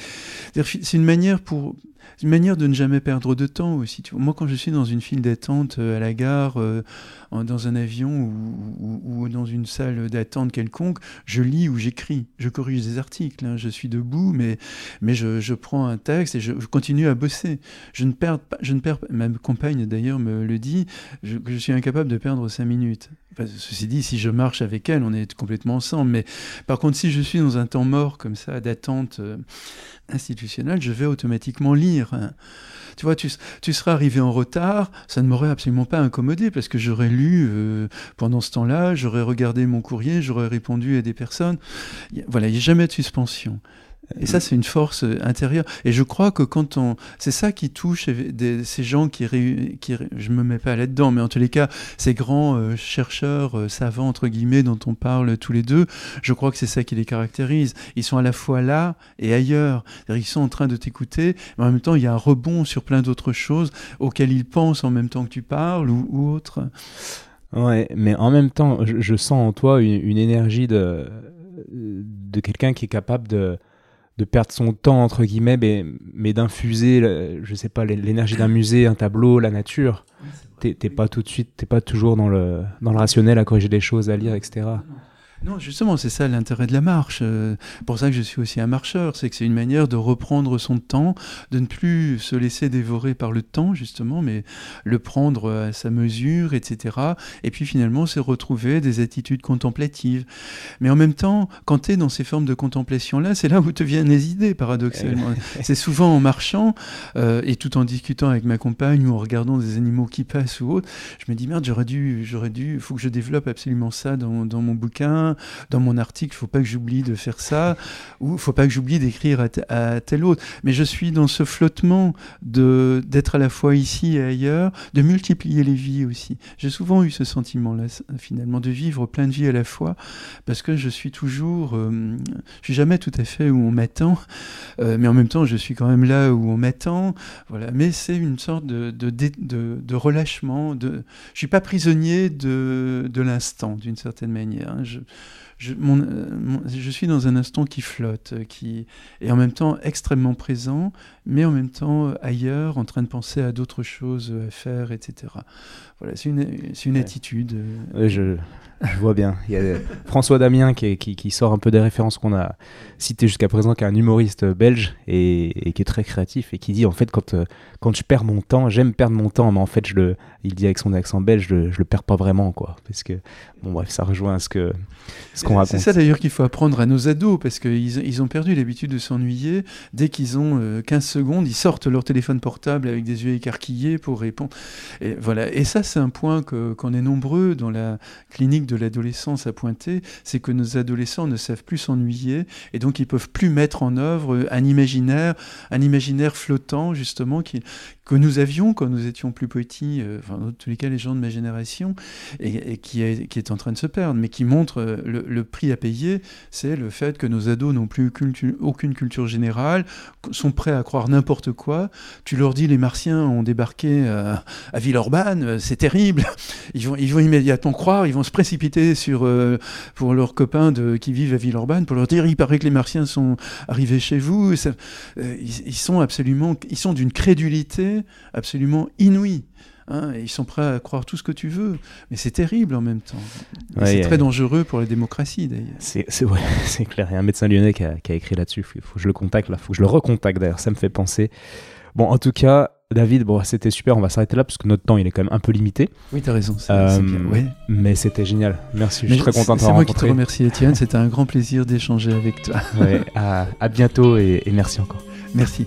C'est une manière pour une manière de ne jamais perdre de temps aussi. Moi, quand je suis dans une file d'attente euh, à la gare, euh, dans un avion ou, dans une salle d'attente quelconque, je lis ou j'écris. Je corrige des articles. Hein. Je suis debout, mais, mais je, prends un texte et je, continue à bosser. Je ne perds pas. Je ne perds, ma compagne d'ailleurs me le dit, je, je suis incapable de perdre cinq minutes. Ceci dit, si je marche avec elle, on est complètement ensemble. Mais par contre, si je suis dans un temps mort comme ça, d'attente euh, institutionnelle, je vais automatiquement lire. Tu vois, tu, serais arrivé en retard, ça ne m'aurait absolument pas incommodé parce que j'aurais lu euh, pendant ce temps-là, j'aurais regardé mon courrier, j'aurais répondu à des personnes. Voilà, il n'y a jamais de suspension. Et ça, c'est une force intérieure. Et je crois que quand on. C'est ça qui touche ces gens qui, qui. Je me mets pas là-dedans, mais en tous les cas, ces grands euh, chercheurs, euh, savants, entre guillemets, dont on parle tous les deux, je crois que c'est ça qui les caractérise. Ils sont à la fois là et ailleurs. Ils sont en train de t'écouter, mais en même temps, il y a un rebond sur plein d'autres choses auxquelles ils pensent en même temps que tu parles ou, ou autre. Ouais, mais en même temps, je, sens en toi une, énergie de, de quelqu'un qui est capable de, de perdre son temps, entre guillemets, mais, mais d'infuser, je sais pas, l'énergie d'un musée, un tableau, la nature. T'es pas tout de suite, t'es pas toujours dans le, dans le rationnel à corriger des choses, à lire, etc. Non, justement, c'est ça l'intérêt de la marche. Euh, pour ça que je suis aussi un marcheur, c'est que c'est une manière de reprendre son temps, de ne plus se laisser dévorer par le temps, justement, mais le prendre à sa mesure, etc. Et puis finalement, se retrouver des attitudes contemplatives. Mais en même temps, quand tu es dans ces formes de contemplation-là, c'est là où te viennent les idées, paradoxalement. c'est souvent en marchant euh, et tout en discutant avec ma compagne ou en regardant des animaux qui passent ou autre, je me dis merde, j'aurais dû, j'aurais dû, faut que je développe absolument ça dans, dans mon bouquin dans mon article, il faut pas que j'oublie de faire ça, ou il faut pas que j'oublie d'écrire à, tel autre. Mais je suis dans ce flottement de d'être à la fois ici et ailleurs, de multiplier les vies aussi. J'ai souvent eu ce sentiment-là, finalement, de vivre plein de vies à la fois, parce que je suis toujours, euh, je suis jamais tout à fait où on m'attend, euh, mais en même temps, je suis quand même là où on m'attend. Voilà. Mais c'est une sorte de, de, relâchement. De, je suis pas prisonnier de, de l'instant, d'une certaine manière. Hein. Je, euh, je, suis dans un instant qui flotte, euh, qui est en même temps extrêmement présent, mais en même temps euh, ailleurs, en train de penser à d'autres choses à faire, etc. Voilà, c'est une, une attitude. je, je vois bien. Il y a François Damien qui, qui, sort un peu des références qu'on a citées jusqu'à présent, qui est un humoriste belge et, qui est très créatif et qui dit en fait quand, euh, quand je perds mon temps, j'aime perdre mon temps, mais en fait je le, il dit avec son accent belge, je, le, le perds pas vraiment quoi, parce que bon bref ça rejoint ce que ce qu'on raconte. C'est ça d'ailleurs qu'il faut apprendre à nos ados parce qu'ils ils ont perdu l'habitude de s'ennuyer dès qu'ils ont 15 euh, secondes, ils sortent leur téléphone portable avec des yeux écarquillés pour répondre. Et voilà. Et ça c'est un point qu'on est nombreux dans la clinique de l'adolescence à pointer, c'est que nos adolescents ne savent plus s'ennuyer et donc ils peuvent plus mettre en œuvre un imaginaire, un imaginaire flottant justement qui, que nous avions quand nous étions plus petits, euh, enfin, tous les cas les gens de ma génération, et, qui, est, qui est en train de se perdre, mais qui montre euh, le, prix à payer, c'est le fait que nos ados n'ont plus aucune culture générale, sont prêts à croire n'importe quoi. Tu leur dis les Martiens ont débarqué à, à Villeurbanne, euh, c'est terrible. Ils vont, ils vont immédiatement croire, ils vont se précipiter sur pour leurs copains de, qui vivent à Villeurbanne pour leur dire il paraît que les Martiens sont arrivés chez vous. ils, sont absolument, ils sont d'une crédulité absolument inouï. Hein, ils sont prêts à croire tout ce que tu veux, mais c'est terrible en même temps. c'est très dangereux pour la démocratie d'ailleurs. C'est ouais, [laughs] clair. Il y a un médecin lyonnais qui a, écrit là-dessus. Il faut, que je le contacte là, faut que je le recontacte d'ailleurs. Ça me fait penser. Bon, en tout cas, David, bon, c'était super. On va s'arrêter là parce que notre temps il est quand même un peu limité. Oui, tu as raison. Euh, Mais c'était génial. Merci. Je suis très content de C'est moi qui te remercie, Étienne. C'était un grand plaisir d'échanger avec toi. à, à, bientôt et merci encore. Merci.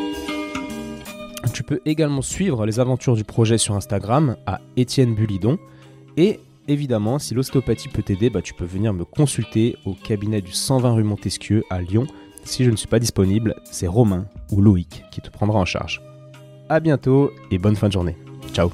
Tu peux également suivre les aventures du projet sur Instagram à Étienne Bulidon. Et évidemment, si l'ostéopathie peut t'aider, bah, tu peux venir me consulter au cabinet du 120 rue Montesquieu à Lyon. Si je ne suis pas disponible, c'est Romain ou Loïc qui te prendra en charge. A bientôt et bonne fin de journée. Ciao